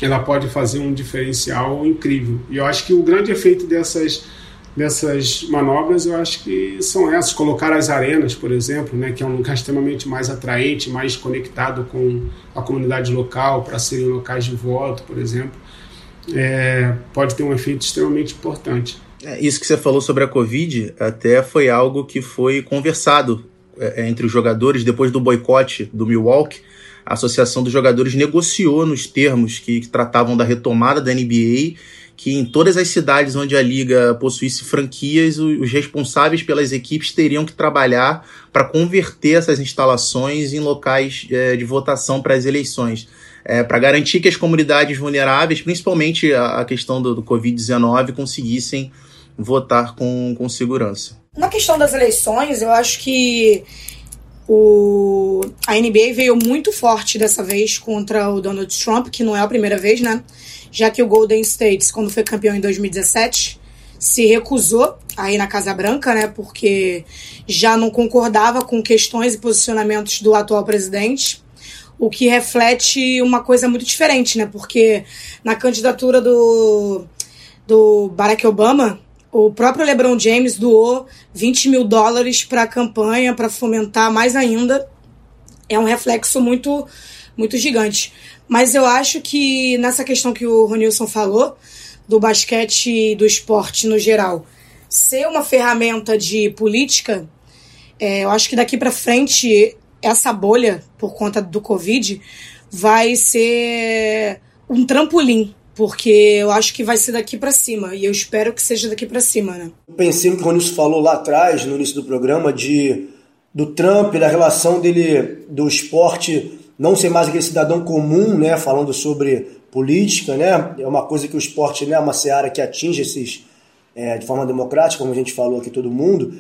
ela pode fazer um diferencial incrível. E eu acho que o grande efeito dessas dessas manobras, eu acho que são essas, colocar as arenas, por exemplo, né, que é um lugar extremamente mais atraente, mais conectado com a comunidade local, para serem locais de voto, por exemplo, é, pode ter um efeito extremamente importante.
É, isso que você falou sobre a Covid até foi algo que foi conversado é, é, entre os jogadores, depois do boicote do Milwaukee, a Associação dos Jogadores negociou nos termos que, que, tratavam da retomada da NBA que em todas as cidades onde a liga possuísse franquias, os responsáveis pelas equipes teriam que trabalhar para converter essas instalações em locais é, de votação para as eleições. É, para garantir que as comunidades vulneráveis, principalmente a, a questão do, do Covid-19, conseguissem votar com, com segurança.
Na questão das eleições, eu acho que o, a NBA veio muito forte dessa vez contra o Donald Trump, que não é a primeira vez, né? já que o Golden State, quando foi campeão em 2017, se recusou a ir na Casa Branca, né, porque já não concordava com questões e posicionamentos do atual presidente, o que reflete uma coisa muito diferente, né, porque na candidatura do, do Barack Obama, o próprio LeBron James doou 20 mil dólares para a campanha, para fomentar mais ainda. É um reflexo muito, muito gigante. Mas eu acho que nessa questão que o Ronilson falou, do basquete e do esporte no geral, ser uma ferramenta de política, é, eu acho que daqui para frente essa bolha, por conta do Covid, vai ser um trampolim porque eu acho que vai ser daqui para cima e eu espero que seja daqui para cima, né?
Pensei no que o Ronilson falou lá atrás, no início do programa, de do Trump, da relação dele do esporte não ser mais aquele cidadão comum, né, falando sobre política, né? É uma coisa que o esporte né, é uma seara que atinge esses é, de forma democrática, como a gente falou aqui todo mundo.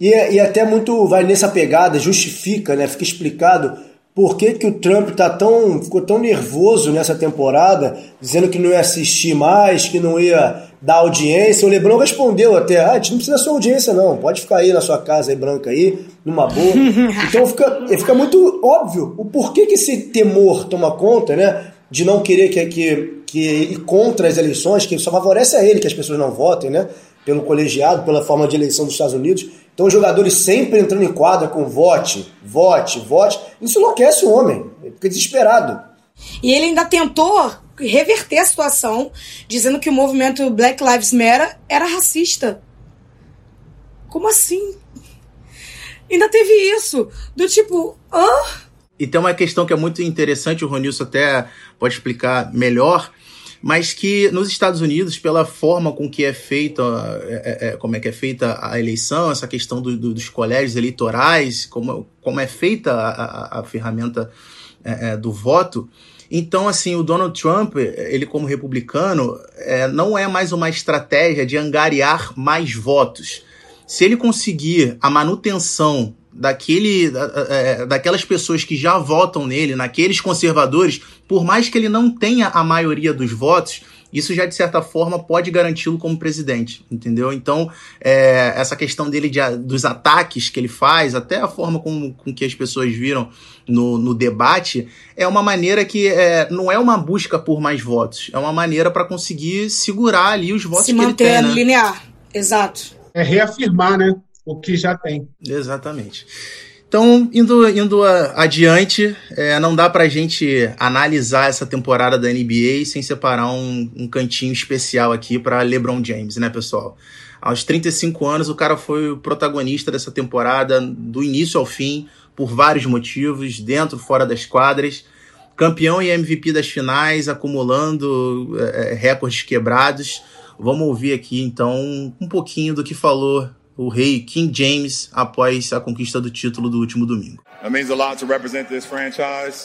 E, e até muito vai nessa pegada, justifica, né? Fica explicado por que, que o Trump tá tão, ficou tão nervoso nessa temporada, dizendo que não ia assistir mais, que não ia dar audiência. O Lebron respondeu até: ah, a gente não precisa da sua audiência, não. Pode ficar aí na sua casa aí, branca aí, numa boa. (laughs) Então fica, fica muito óbvio o porquê que esse temor toma conta, né? De não querer que, que, que ir contra as eleições, que só favorece a ele que as pessoas não votem, né? Pelo colegiado, pela forma de eleição dos Estados Unidos. Então os jogadores sempre entrando em quadra com vote, vote, vote. Isso enlouquece o homem, ele fica desesperado.
E ele ainda tentou reverter a situação, dizendo que o movimento Black Lives Matter era racista. Como assim? Ainda teve isso. Do tipo, hã?
E tem uma questão que é muito interessante, o Ronilson até pode explicar melhor, mas que nos Estados Unidos, pela forma com que é feita, é, é, é, como é que é feita a eleição, essa questão do, do, dos colégios eleitorais, como, como é feita a, a, a ferramenta é, é, do voto, então, assim, o Donald Trump, ele como republicano, é, não é mais uma estratégia de angariar mais votos. Se ele conseguir a manutenção daquele, da, daquelas pessoas que já votam nele, naqueles conservadores, por mais que ele não tenha a maioria dos votos, isso já de certa forma pode garanti-lo como presidente, entendeu? Então, é, essa questão dele de, dos ataques que ele faz, até a forma com, com que as pessoas viram no, no debate, é uma maneira que é, não é uma busca por mais votos, é uma maneira para conseguir segurar ali os votos
Se
que ele tem. Se
manter né? linear, exato.
É reafirmar, né? O que já tem.
Exatamente. Então, indo, indo adiante, é, não dá pra gente analisar essa temporada da NBA sem separar um, um cantinho especial aqui para LeBron James, né, pessoal? Aos 35 anos, o cara foi o protagonista dessa temporada, do início ao fim, por vários motivos, dentro fora das quadras. Campeão e MVP das finais, acumulando é, recordes quebrados. Vamos ouvir aqui, então, um pouquinho do que falou o rei King James após a conquista do título do último domingo.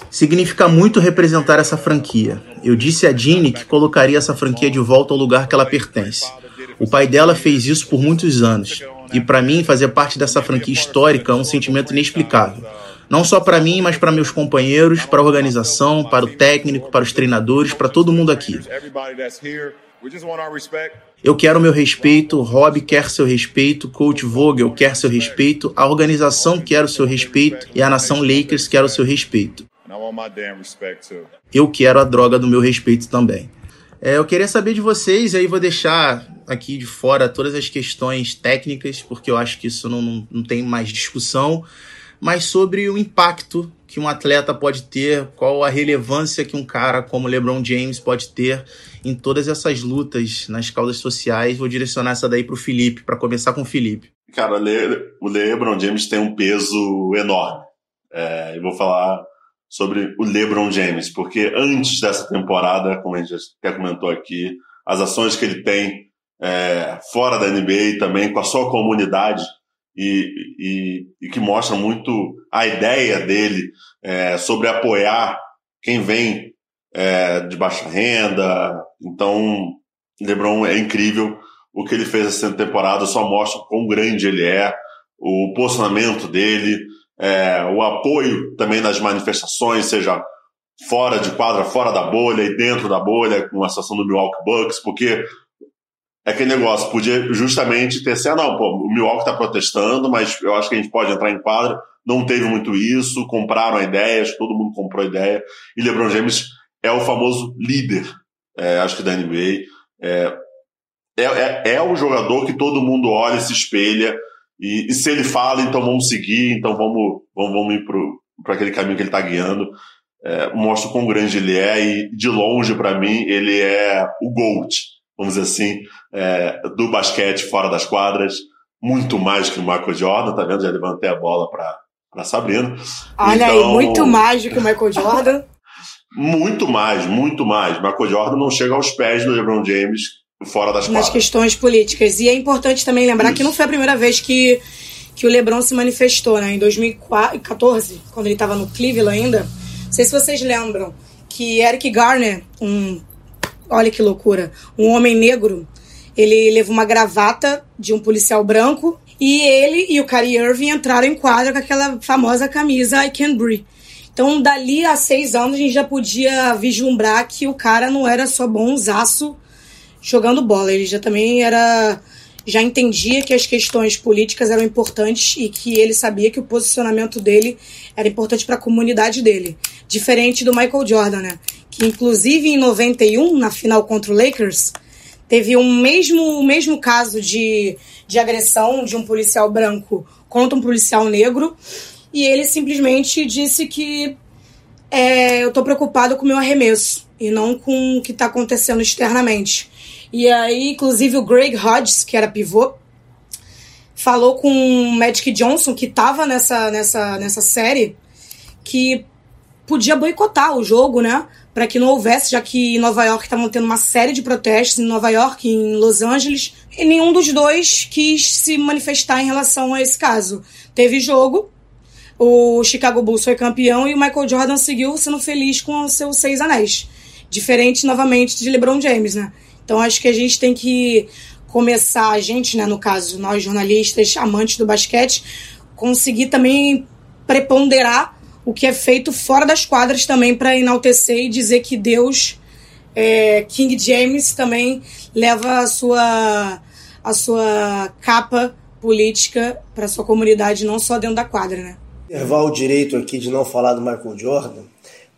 Significa muito representar essa franquia. Eu disse a Jeannie que colocaria essa franquia de volta ao lugar que ela pertence. O pai dela fez isso por muitos anos, e para mim fazer parte dessa franquia histórica é um sentimento inexplicável. Não só para mim, mas para meus companheiros, para a organização, para o técnico, para os treinadores, para todo mundo aqui. Eu quero meu respeito, Rob quer seu respeito, Coach Vogel quer seu respeito, a organização quer o seu respeito e a nação Lakers quer o seu respeito. Eu quero a droga do meu respeito também. É, eu queria saber de vocês, aí vou deixar aqui de fora todas as questões técnicas, porque eu acho que isso não, não, não tem mais discussão, mas sobre o impacto que um atleta pode ter, qual a relevância que um cara como LeBron James pode ter em todas essas lutas nas causas sociais. Vou direcionar essa daí para o Felipe, para começar com o Felipe.
Cara, o LeBron James tem um peso enorme. É, eu vou falar sobre o LeBron James, porque antes dessa temporada, como a gente já comentou aqui, as ações que ele tem é, fora da NBA também, com a sua comunidade, e, e, e que mostra muito a ideia dele é, sobre apoiar quem vem é, de baixa renda. Então, LeBron é incrível. O que ele fez essa temporada só mostra quão grande ele é, o posicionamento dele, é, o apoio também nas manifestações, seja fora de quadra, fora da bolha e dentro da bolha, com a situação do Milwaukee Bucks, porque aquele negócio, podia justamente ter sido, ah, não, pô, o Milwaukee está protestando, mas eu acho que a gente pode entrar em quadra. Não teve muito isso, compraram a ideia, acho que todo mundo comprou ideia, e LeBron James é o famoso líder, é, acho que da NBA. É, é, é, é o jogador que todo mundo olha, se espelha, e, e, se ele fala, então vamos seguir, então vamos, vamos, vamos ir para aquele caminho que ele está guiando. É, mostra o quão grande ele é, e de longe, para mim, ele é o GOAT, vamos dizer assim, é, do basquete fora das quadras, muito mais que o Michael Jordan, tá vendo? Já levantei a bola para Sabrina.
Olha então, aí, muito mais do que o Michael Jordan. (laughs)
muito mais, muito mais. Michael Jordan não chega aos pés do LeBron James fora das
Nas questões políticas. E é importante também lembrar Isso. que não foi a primeira vez que, que o LeBron se manifestou, né? Em 2014, quando ele estava no Cleveland ainda. Não sei se vocês lembram que Eric Garner, um. Olha que loucura! Um homem negro, ele levou uma gravata de um policial branco e ele e o Kyrie Irving entraram em quadra com aquela famosa camisa I Can Breathe. Então, dali a seis anos, a gente já podia vislumbrar que o cara não era só bonzaço jogando bola. Ele já também era já entendia que as questões políticas eram importantes e que ele sabia que o posicionamento dele era importante para a comunidade dele. Diferente do Michael Jordan, né? Que inclusive em 91, na final contra o Lakers, teve um mesmo, o mesmo caso de, de agressão de um policial branco contra um policial negro. E ele simplesmente disse que é, eu estou preocupado com o meu arremesso e não com o que está acontecendo externamente. E aí, inclusive, o Greg Hodges, que era pivô, falou com o Magic Johnson, que estava nessa, nessa, nessa série, que podia boicotar o jogo, né? Para que não houvesse, já que em Nova York estavam tendo uma série de protestos, em Nova York, em Los Angeles, e nenhum dos dois quis se manifestar em relação a esse caso. Teve jogo, o Chicago Bulls foi campeão e o Michael Jordan seguiu sendo feliz com seus seis anéis. Diferente, novamente, de LeBron James, né? Então acho que a gente tem que começar, a gente, né, no caso, nós jornalistas, amantes do basquete, conseguir também preponderar o que é feito fora das quadras também para enaltecer e dizer que Deus, é, King James, também leva a sua, a sua capa política para sua comunidade, não só dentro da quadra, né?
O direito aqui de não falar do Michael Jordan,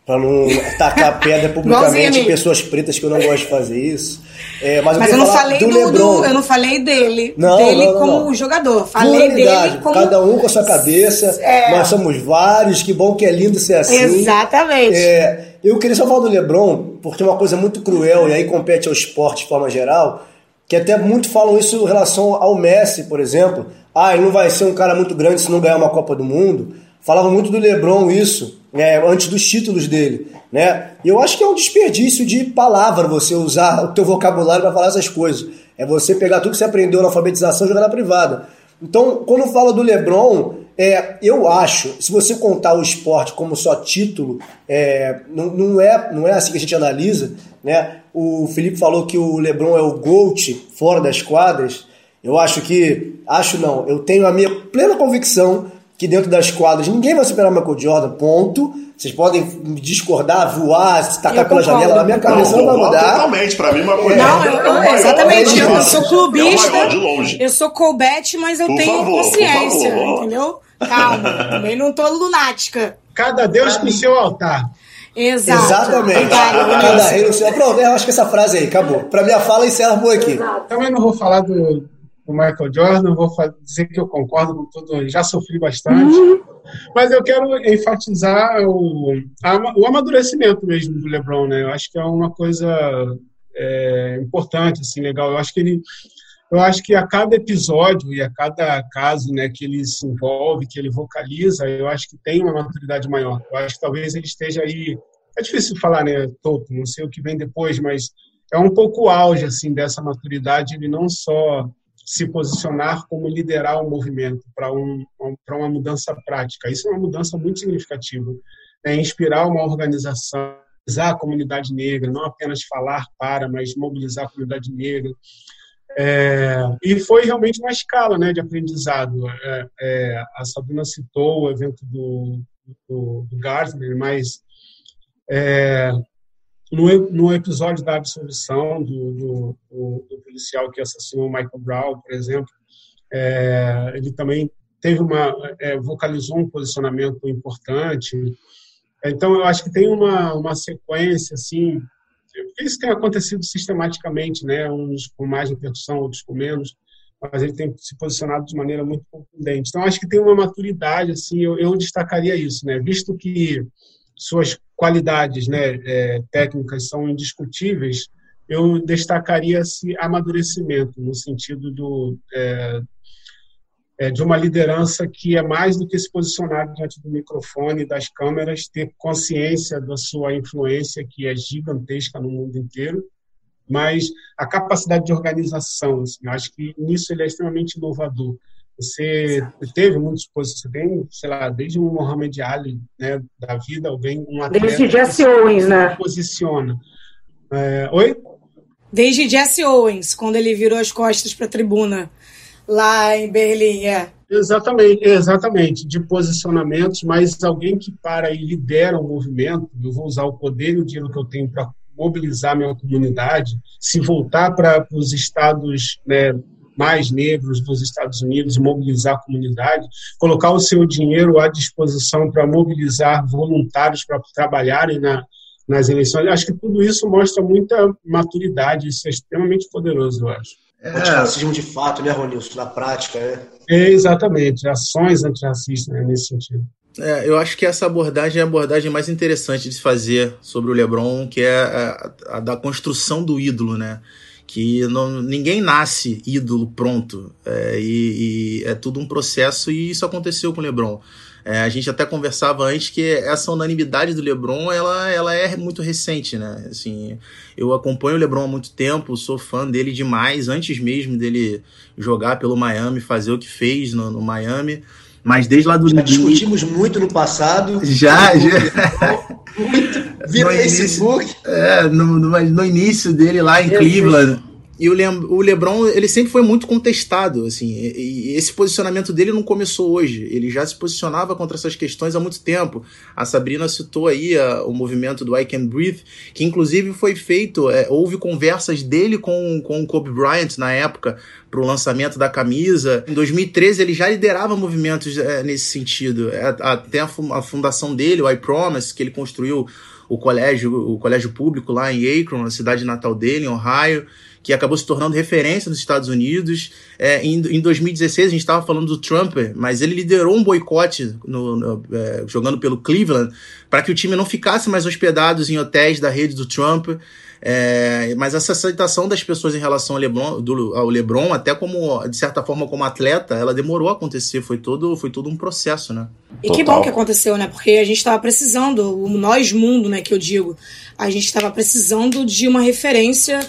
para não tacar (laughs) pedra publicamente em pessoas pretas que eu não gosto de fazer isso. É, mas,
mas eu, eu não falei do, do. Do, eu não falei dele, não, dele não, não, como jogador. Falei dele como
cada um com a sua cabeça. É. Nós somos vários. Que bom que é lindo ser assim.
Exatamente.
É, eu queria só falar do LeBron porque é uma coisa muito cruel e aí compete ao esporte de forma geral. Que até muito falam isso em relação ao Messi, por exemplo. Ah, ele não vai ser um cara muito grande se não ganhar uma Copa do Mundo. Falava muito do LeBron isso é, antes dos títulos dele, né? Eu acho que é um desperdício de palavra você usar o teu vocabulário para falar essas coisas. É você pegar tudo que você aprendeu na alfabetização e jogar na privada. Então, quando fala do LeBron, é, eu acho, se você contar o esporte como só título, é, não, não, é, não é assim que a gente analisa, né? O Felipe falou que o LeBron é o GOAT fora das quadras. Eu acho que, acho não, eu tenho a minha plena convicção que dentro das quadras ninguém vai superar o Michael Jordan, ponto. Vocês podem discordar, voar, se tacar pela janela, na minha cabeça não, não vai mudar.
Totalmente, pra mim, Michael
Jordan. Não, eu, é exatamente. Eu, eu sou clubista, é eu sou Colbert, mas eu por tenho favor, consciência, entendeu? Calma, também não tô lunática.
Cada Deus com seu altar.
Exato.
Exatamente. Cada rei no seu. Pronto, eu acho que essa frase aí acabou. Pra minha fala, encerra boa aqui.
Também não vou falar do, o Michael Jordan, vou dizer que eu concordo com tudo, já sofri bastante, uhum. mas eu quero enfatizar o, o amadurecimento mesmo do LeBron, né? Eu acho que é uma coisa é, importante, assim, legal. Eu acho que ele, eu acho que a cada episódio e a cada caso, né, que ele se envolve, que ele vocaliza, eu acho que tem uma maturidade maior. Eu acho que talvez ele esteja aí, é difícil falar, né, topo, não sei o que vem depois, mas é um pouco o auge assim dessa maturidade, ele não só se posicionar como liderar o movimento para um, para uma mudança prática. Isso é uma mudança muito significativa. É inspirar uma organização, mobilizar a comunidade negra, não apenas falar para, mas mobilizar a comunidade negra. É, e foi realmente uma escala né, de aprendizado. É, é, a Sabrina citou o evento do, do, do Gardner, mas É, no, no episódio da absolvição do, do, do, do policial que assassinou Michael Brown, por exemplo, é, ele também teve uma é, vocalizou um posicionamento importante. Então eu acho que tem uma uma sequência assim, isso tem acontecido sistematicamente, né? Uns com mais repercussão, outros com menos, mas ele tem se posicionado de maneira muito contundente. Então acho que tem uma maturidade assim, eu, eu destacaria isso, né? Visto que suas qualidades né, é, técnicas são indiscutíveis, eu destacaria esse amadurecimento, no sentido do, é, é, de uma liderança que é mais do que se posicionar diante do microfone, das câmeras, ter consciência da sua influência, que é gigantesca no mundo inteiro, mas a capacidade de organização, assim, acho que nisso ele é extremamente inovador. Você teve muitos você tem, sei lá, desde um Mohamed Ali, né, da vida, alguém um atleta
desde Jesse Owens, né?
Posiciona. É, oi?
Desde Jesse Owens, quando ele virou as costas para a tribuna lá em Berlim, é.
Exatamente, exatamente, de posicionamentos, mas alguém que para e lidera o movimento, eu vou usar o poder e o dinheiro que eu tenho para mobilizar minha comunidade, se voltar para os estados né, mais negros dos Estados Unidos e mobilizar a comunidade, colocar o seu dinheiro à disposição para mobilizar voluntários para trabalharem na, nas eleições. Acho que tudo isso mostra muita maturidade, isso é extremamente poderoso, eu acho.
É. Antirracismo de fato, né, Ronilson? Na prática, né?
É, exatamente, ações antirracistas né, nesse sentido.
É, eu acho que essa abordagem é a abordagem mais interessante de se fazer sobre o LeBron, que é a, a da construção do ídolo, né? Que não, ninguém nasce ídolo pronto é, e, e, é tudo um processo e isso aconteceu com o LeBron. É, a gente até conversava antes que essa unanimidade do LeBron ela, ela é muito recente, né? Assim, eu acompanho o LeBron há muito tempo, sou fã dele demais, antes mesmo dele jogar pelo Miami, fazer o que fez no, no Miami. Mas desde lá do
Já discutimos muito no passado.
Já, já.
Muito. (laughs) Via Facebook.
é, no, no, no, início dele lá em Cleveland. E o, Le o LeBron, ele sempre foi muito contestado, assim, e, e, esse posicionamento dele não começou hoje, ele já se posicionava contra essas questões há muito tempo. A Sabrina citou aí a, o movimento do I Can Breathe, que inclusive foi feito, é, houve conversas dele com, com o Kobe Bryant na época, para o lançamento da camisa. Em 2013 ele já liderava movimentos é, nesse sentido, é, até a, a fundação dele, o I Promise, que ele construiu o colégio, o colégio público lá em Akron, na cidade natal dele, em Ohio que acabou se tornando referência nos Estados Unidos. É, em, em 2016, a gente estava falando do Trump, mas ele liderou um boicote no, no, é, jogando pelo Cleveland para que o time não ficasse mais hospedados em hotéis da rede do Trump. É, mas essa aceitação das pessoas em relação ao LeBron, do, ao LeBron, até como, de certa forma, como atleta, ela demorou a acontecer. Foi todo, foi todo um processo, né?
E Total. que bom que aconteceu, né? Porque a gente estava precisando, o nós mundo, né, que eu digo, a gente estava precisando de uma referência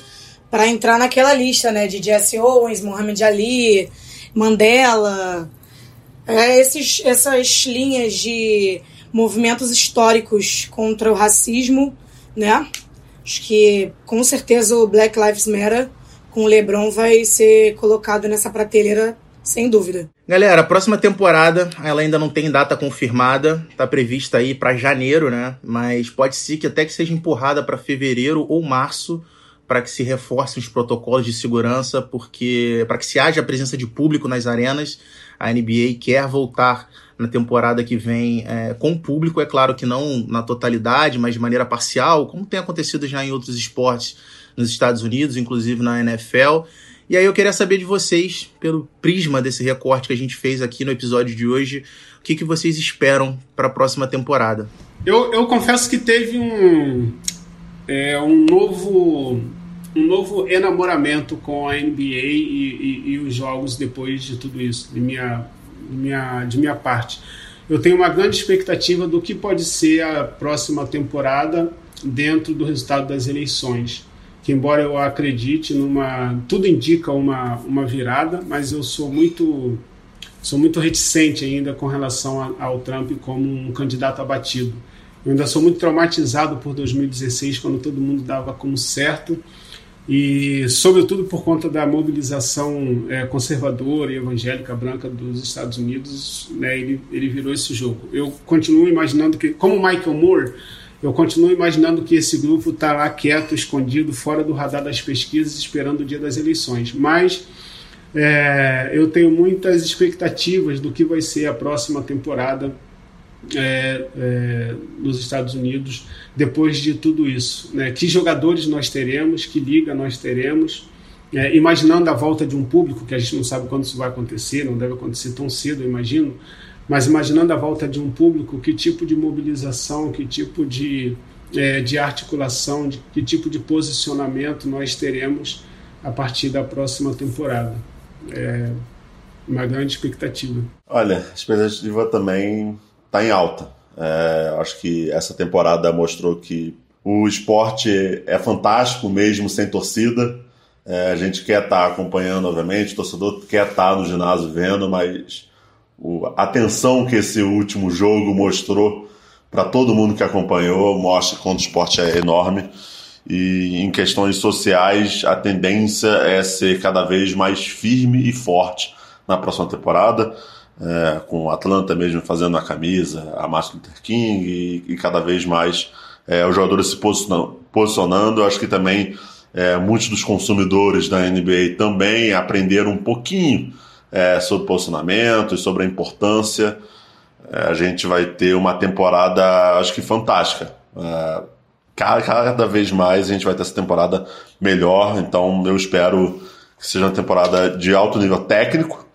para entrar naquela lista, né, de Jesse Owens, Muhammad Ali, Mandela, é, esses, essas linhas de movimentos históricos contra o racismo, né? Acho que com certeza o Black Lives Matter com o LeBron vai ser colocado nessa prateleira sem dúvida.
Galera, a próxima temporada, ela ainda não tem data confirmada, tá prevista aí para janeiro, né? Mas pode ser que até que seja empurrada para fevereiro ou março para que se reforcem os protocolos de segurança, porque para que se haja a presença de público nas arenas, a NBA quer voltar na temporada que vem é, com público, é claro que não na totalidade, mas de maneira parcial, como tem acontecido já em outros esportes nos Estados Unidos, inclusive na NFL. E aí eu queria saber de vocês, pelo prisma desse recorte que a gente fez aqui no episódio de hoje, o que, que vocês esperam para a próxima temporada?
Eu, eu confesso que teve um, é, um novo um novo enamoramento com a NBA e, e, e, os jogos depois de tudo isso, de minha, minha, de minha parte. Eu tenho uma grande expectativa do que pode ser a próxima temporada dentro do resultado das eleições. Que embora eu acredite numa, tudo indica uma, uma virada, mas eu sou muito sou muito reticente ainda com relação ao Trump como um candidato abatido. Eu ainda sou muito traumatizado por 2016, quando todo mundo dava como certo e sobretudo por conta da mobilização é, conservadora e evangélica branca dos Estados Unidos, né, ele, ele virou esse jogo. Eu continuo imaginando que, como Michael Moore, eu continuo imaginando que esse grupo está lá quieto, escondido, fora do radar das pesquisas, esperando o dia das eleições. Mas é, eu tenho muitas expectativas do que vai ser a próxima temporada é, é, nos Estados Unidos depois de tudo isso. Né? Que jogadores nós teremos, que liga nós teremos, é, imaginando a volta de um público, que a gente não sabe quando isso vai acontecer, não deve acontecer tão cedo, eu imagino, mas imaginando a volta de um público, que tipo de mobilização, que tipo de, é, de articulação, de, que tipo de posicionamento nós teremos a partir da próxima temporada. É uma grande expectativa.
Olha, expectativa também está em alta. É, acho que essa temporada mostrou que o esporte é fantástico mesmo sem torcida. É, a gente quer estar tá acompanhando, obviamente, o torcedor quer estar tá no ginásio vendo, mas a atenção que esse último jogo mostrou para todo mundo que acompanhou mostra quanto o esporte é enorme. E em questões sociais, a tendência é ser cada vez mais firme e forte na próxima temporada, é, com o Atlanta mesmo fazendo a camisa, a Martin Luther King e, e cada vez mais é, os jogadores se posicionando. posicionando. Acho que também é, muitos dos consumidores da NBA também aprenderam um pouquinho é, sobre posicionamento e sobre a importância. É, a gente vai ter uma temporada, acho que fantástica. É, cada, cada vez mais a gente vai ter essa temporada melhor, então eu espero que seja uma temporada de alto nível técnico,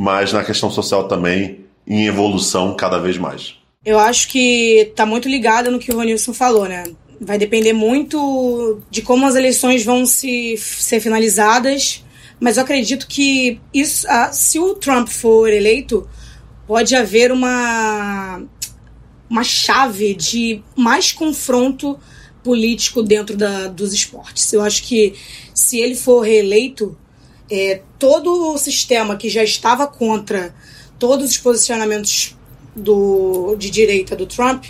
mas na questão social também em evolução cada vez mais.
Eu acho que está muito ligado no que o Ronilson falou, né? Vai depender muito de como as eleições vão se, ser finalizadas mas eu acredito que isso, ah, se o Trump for eleito, pode haver uma, uma chave de mais confronto político dentro da, dos esportes. Eu acho que se ele for reeleito, é, todo o sistema que já estava contra todos os posicionamentos do, de direita do Trump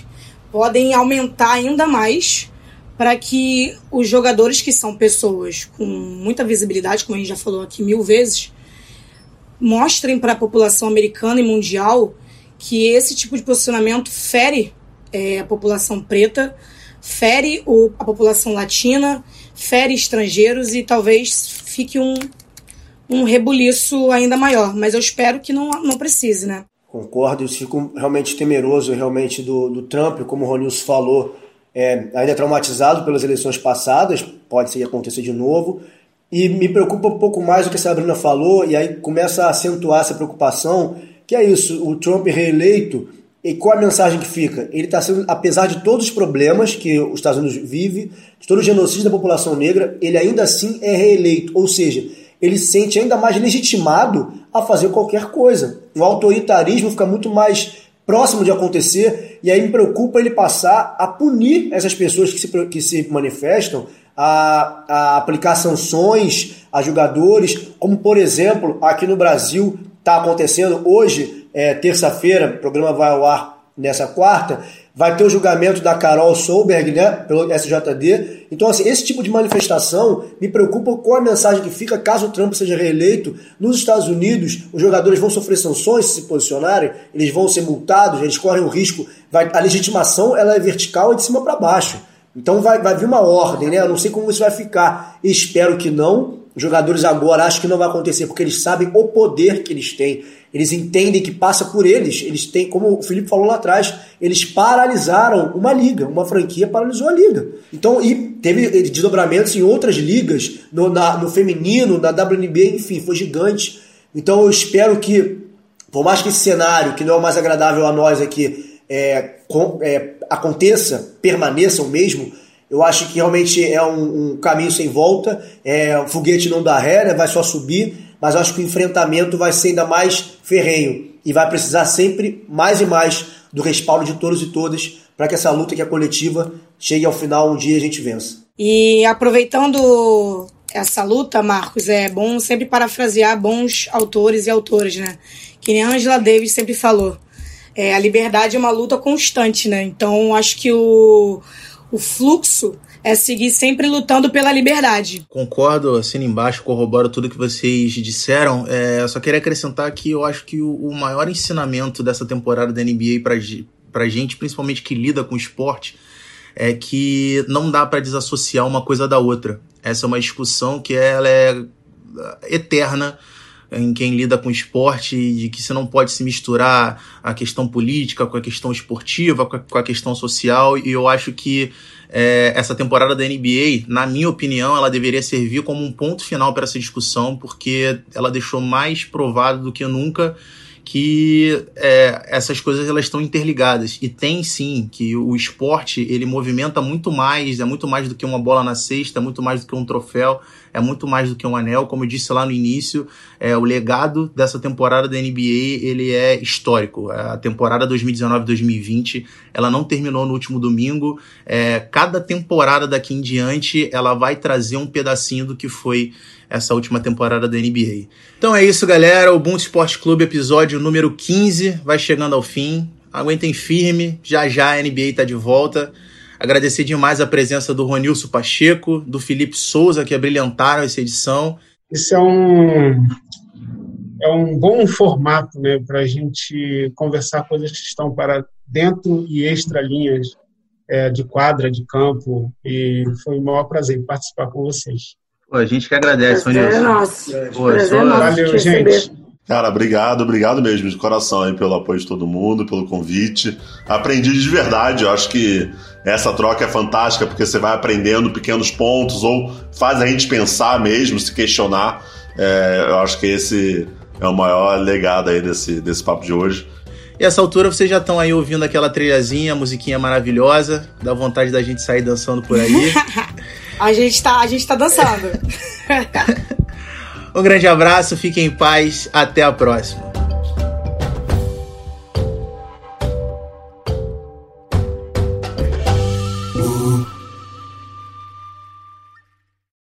podem aumentar ainda mais para que os jogadores que são pessoas com muita visibilidade, como a gente já falou aqui mil vezes, mostrem para a população americana e mundial que esse tipo de posicionamento fere é, a população preta, fere o, a população latina, fere estrangeiros e talvez fique um, um rebuliço ainda maior. Mas eu espero que não, não precise, né?
Concordo, eu fico realmente temeroso realmente do, do Trump, como o Ronilson falou, é, ainda traumatizado pelas eleições passadas, pode ser acontecer de novo. E me preocupa um pouco mais o que a Sabrina falou, e aí começa a acentuar essa preocupação, que é isso, o Trump reeleito, e qual a mensagem que fica? Ele está sendo, apesar de todos os problemas que os Estados Unidos vive, de todo o genocídio da população negra, ele ainda assim é reeleito, ou seja, ele se sente ainda mais legitimado a fazer qualquer coisa. O autoritarismo fica muito mais próximo de acontecer, e aí me preocupa ele passar a punir essas pessoas que se, que se manifestam, a, a aplicar sanções a jogadores, como por exemplo, aqui no Brasil está acontecendo hoje, é, terça-feira, o programa vai ao ar nessa quarta, vai ter o julgamento da Carol Solberg, né, pelo SJD. Então, assim, esse tipo de manifestação me preocupa com a mensagem que fica caso o Trump seja reeleito. Nos Estados Unidos, os jogadores vão sofrer sanções se se posicionarem, eles vão ser multados, eles correm o risco. Vai, a legitimação ela é vertical e de cima para baixo. Então vai, vai vir uma ordem, né? Eu não sei como isso vai ficar. Espero que não. Os jogadores agora acho que não vai acontecer, porque eles sabem o poder que eles têm. Eles entendem que passa por eles. Eles têm, como o Felipe falou lá atrás, eles paralisaram uma liga, uma franquia paralisou a liga. Então, e teve desdobramentos em outras ligas, no, na, no feminino, na WNBA, enfim, foi gigante. Então eu espero que, por mais que esse cenário, que não é o mais agradável a nós aqui, é, com, é, aconteça, permaneça o mesmo, eu acho que realmente é um, um caminho sem volta. É, o foguete não dá ré, né, vai só subir mas acho que o enfrentamento vai ser ainda mais ferrenho e vai precisar sempre mais e mais do respaldo de todos e todas para que essa luta que é coletiva chegue ao final um dia a gente vença.
E aproveitando essa luta, Marcos, é bom sempre parafrasear bons autores e autoras, né? Que nem a Angela Davis sempre falou. É, a liberdade é uma luta constante, né? Então acho que o, o fluxo é seguir sempre lutando pela liberdade.
Concordo, assino embaixo, corroboro tudo que vocês disseram. É, só queria acrescentar que eu acho que o, o maior ensinamento dessa temporada da NBA pra, pra gente, principalmente que lida com esporte, é que não dá para desassociar uma coisa da outra. Essa é uma discussão que ela é eterna em quem lida com esporte, de que você não pode se misturar a questão política com a questão esportiva, com a, questão social, e eu acho que é, essa temporada da NBA, na minha opinião, ela deveria servir como um ponto final para essa discussão, porque ela deixou mais provado do que nunca que é, essas coisas elas estão interligadas. E tem sim que o esporte ele movimenta muito mais é muito mais do que uma bola na cesta é muito mais do que um troféu é muito mais do que um anel. Como eu disse lá no início é, o legado dessa temporada da NBA ele é histórico. A temporada 2019-2020 ela não terminou no último domingo. É, cada temporada daqui em diante ela vai trazer um pedacinho do que foi essa última temporada da NBA. Então é isso, galera. O Ubuntu Esporte Clube, episódio número 15, vai chegando ao fim. Aguentem firme, já já a NBA está de volta. Agradecer demais a presença do Ronilson Pacheco, do Felipe Souza, que abrilhantaram essa edição.
Isso é um, é um bom formato né, para a gente conversar coisas que estão para dentro e extra linhas é, de quadra, de campo. E foi um maior prazer participar com vocês.
Pô, a gente que agradece,
Prazer é nosso. Pô, é só...
Valeu, gente.
Cara, obrigado, obrigado mesmo de coração aí pelo apoio de todo mundo, pelo convite. Aprendi de verdade, eu acho que essa troca é fantástica porque você vai aprendendo pequenos pontos ou faz a gente pensar mesmo, se questionar. É, eu acho que esse é o maior legado aí desse, desse papo de hoje.
E essa altura vocês já estão aí ouvindo aquela trilhazinha, musiquinha maravilhosa, dá vontade da gente sair dançando por aí. (laughs)
A gente tá, a gente tá dançando. (laughs)
um grande abraço, fiquem em paz, até a próxima.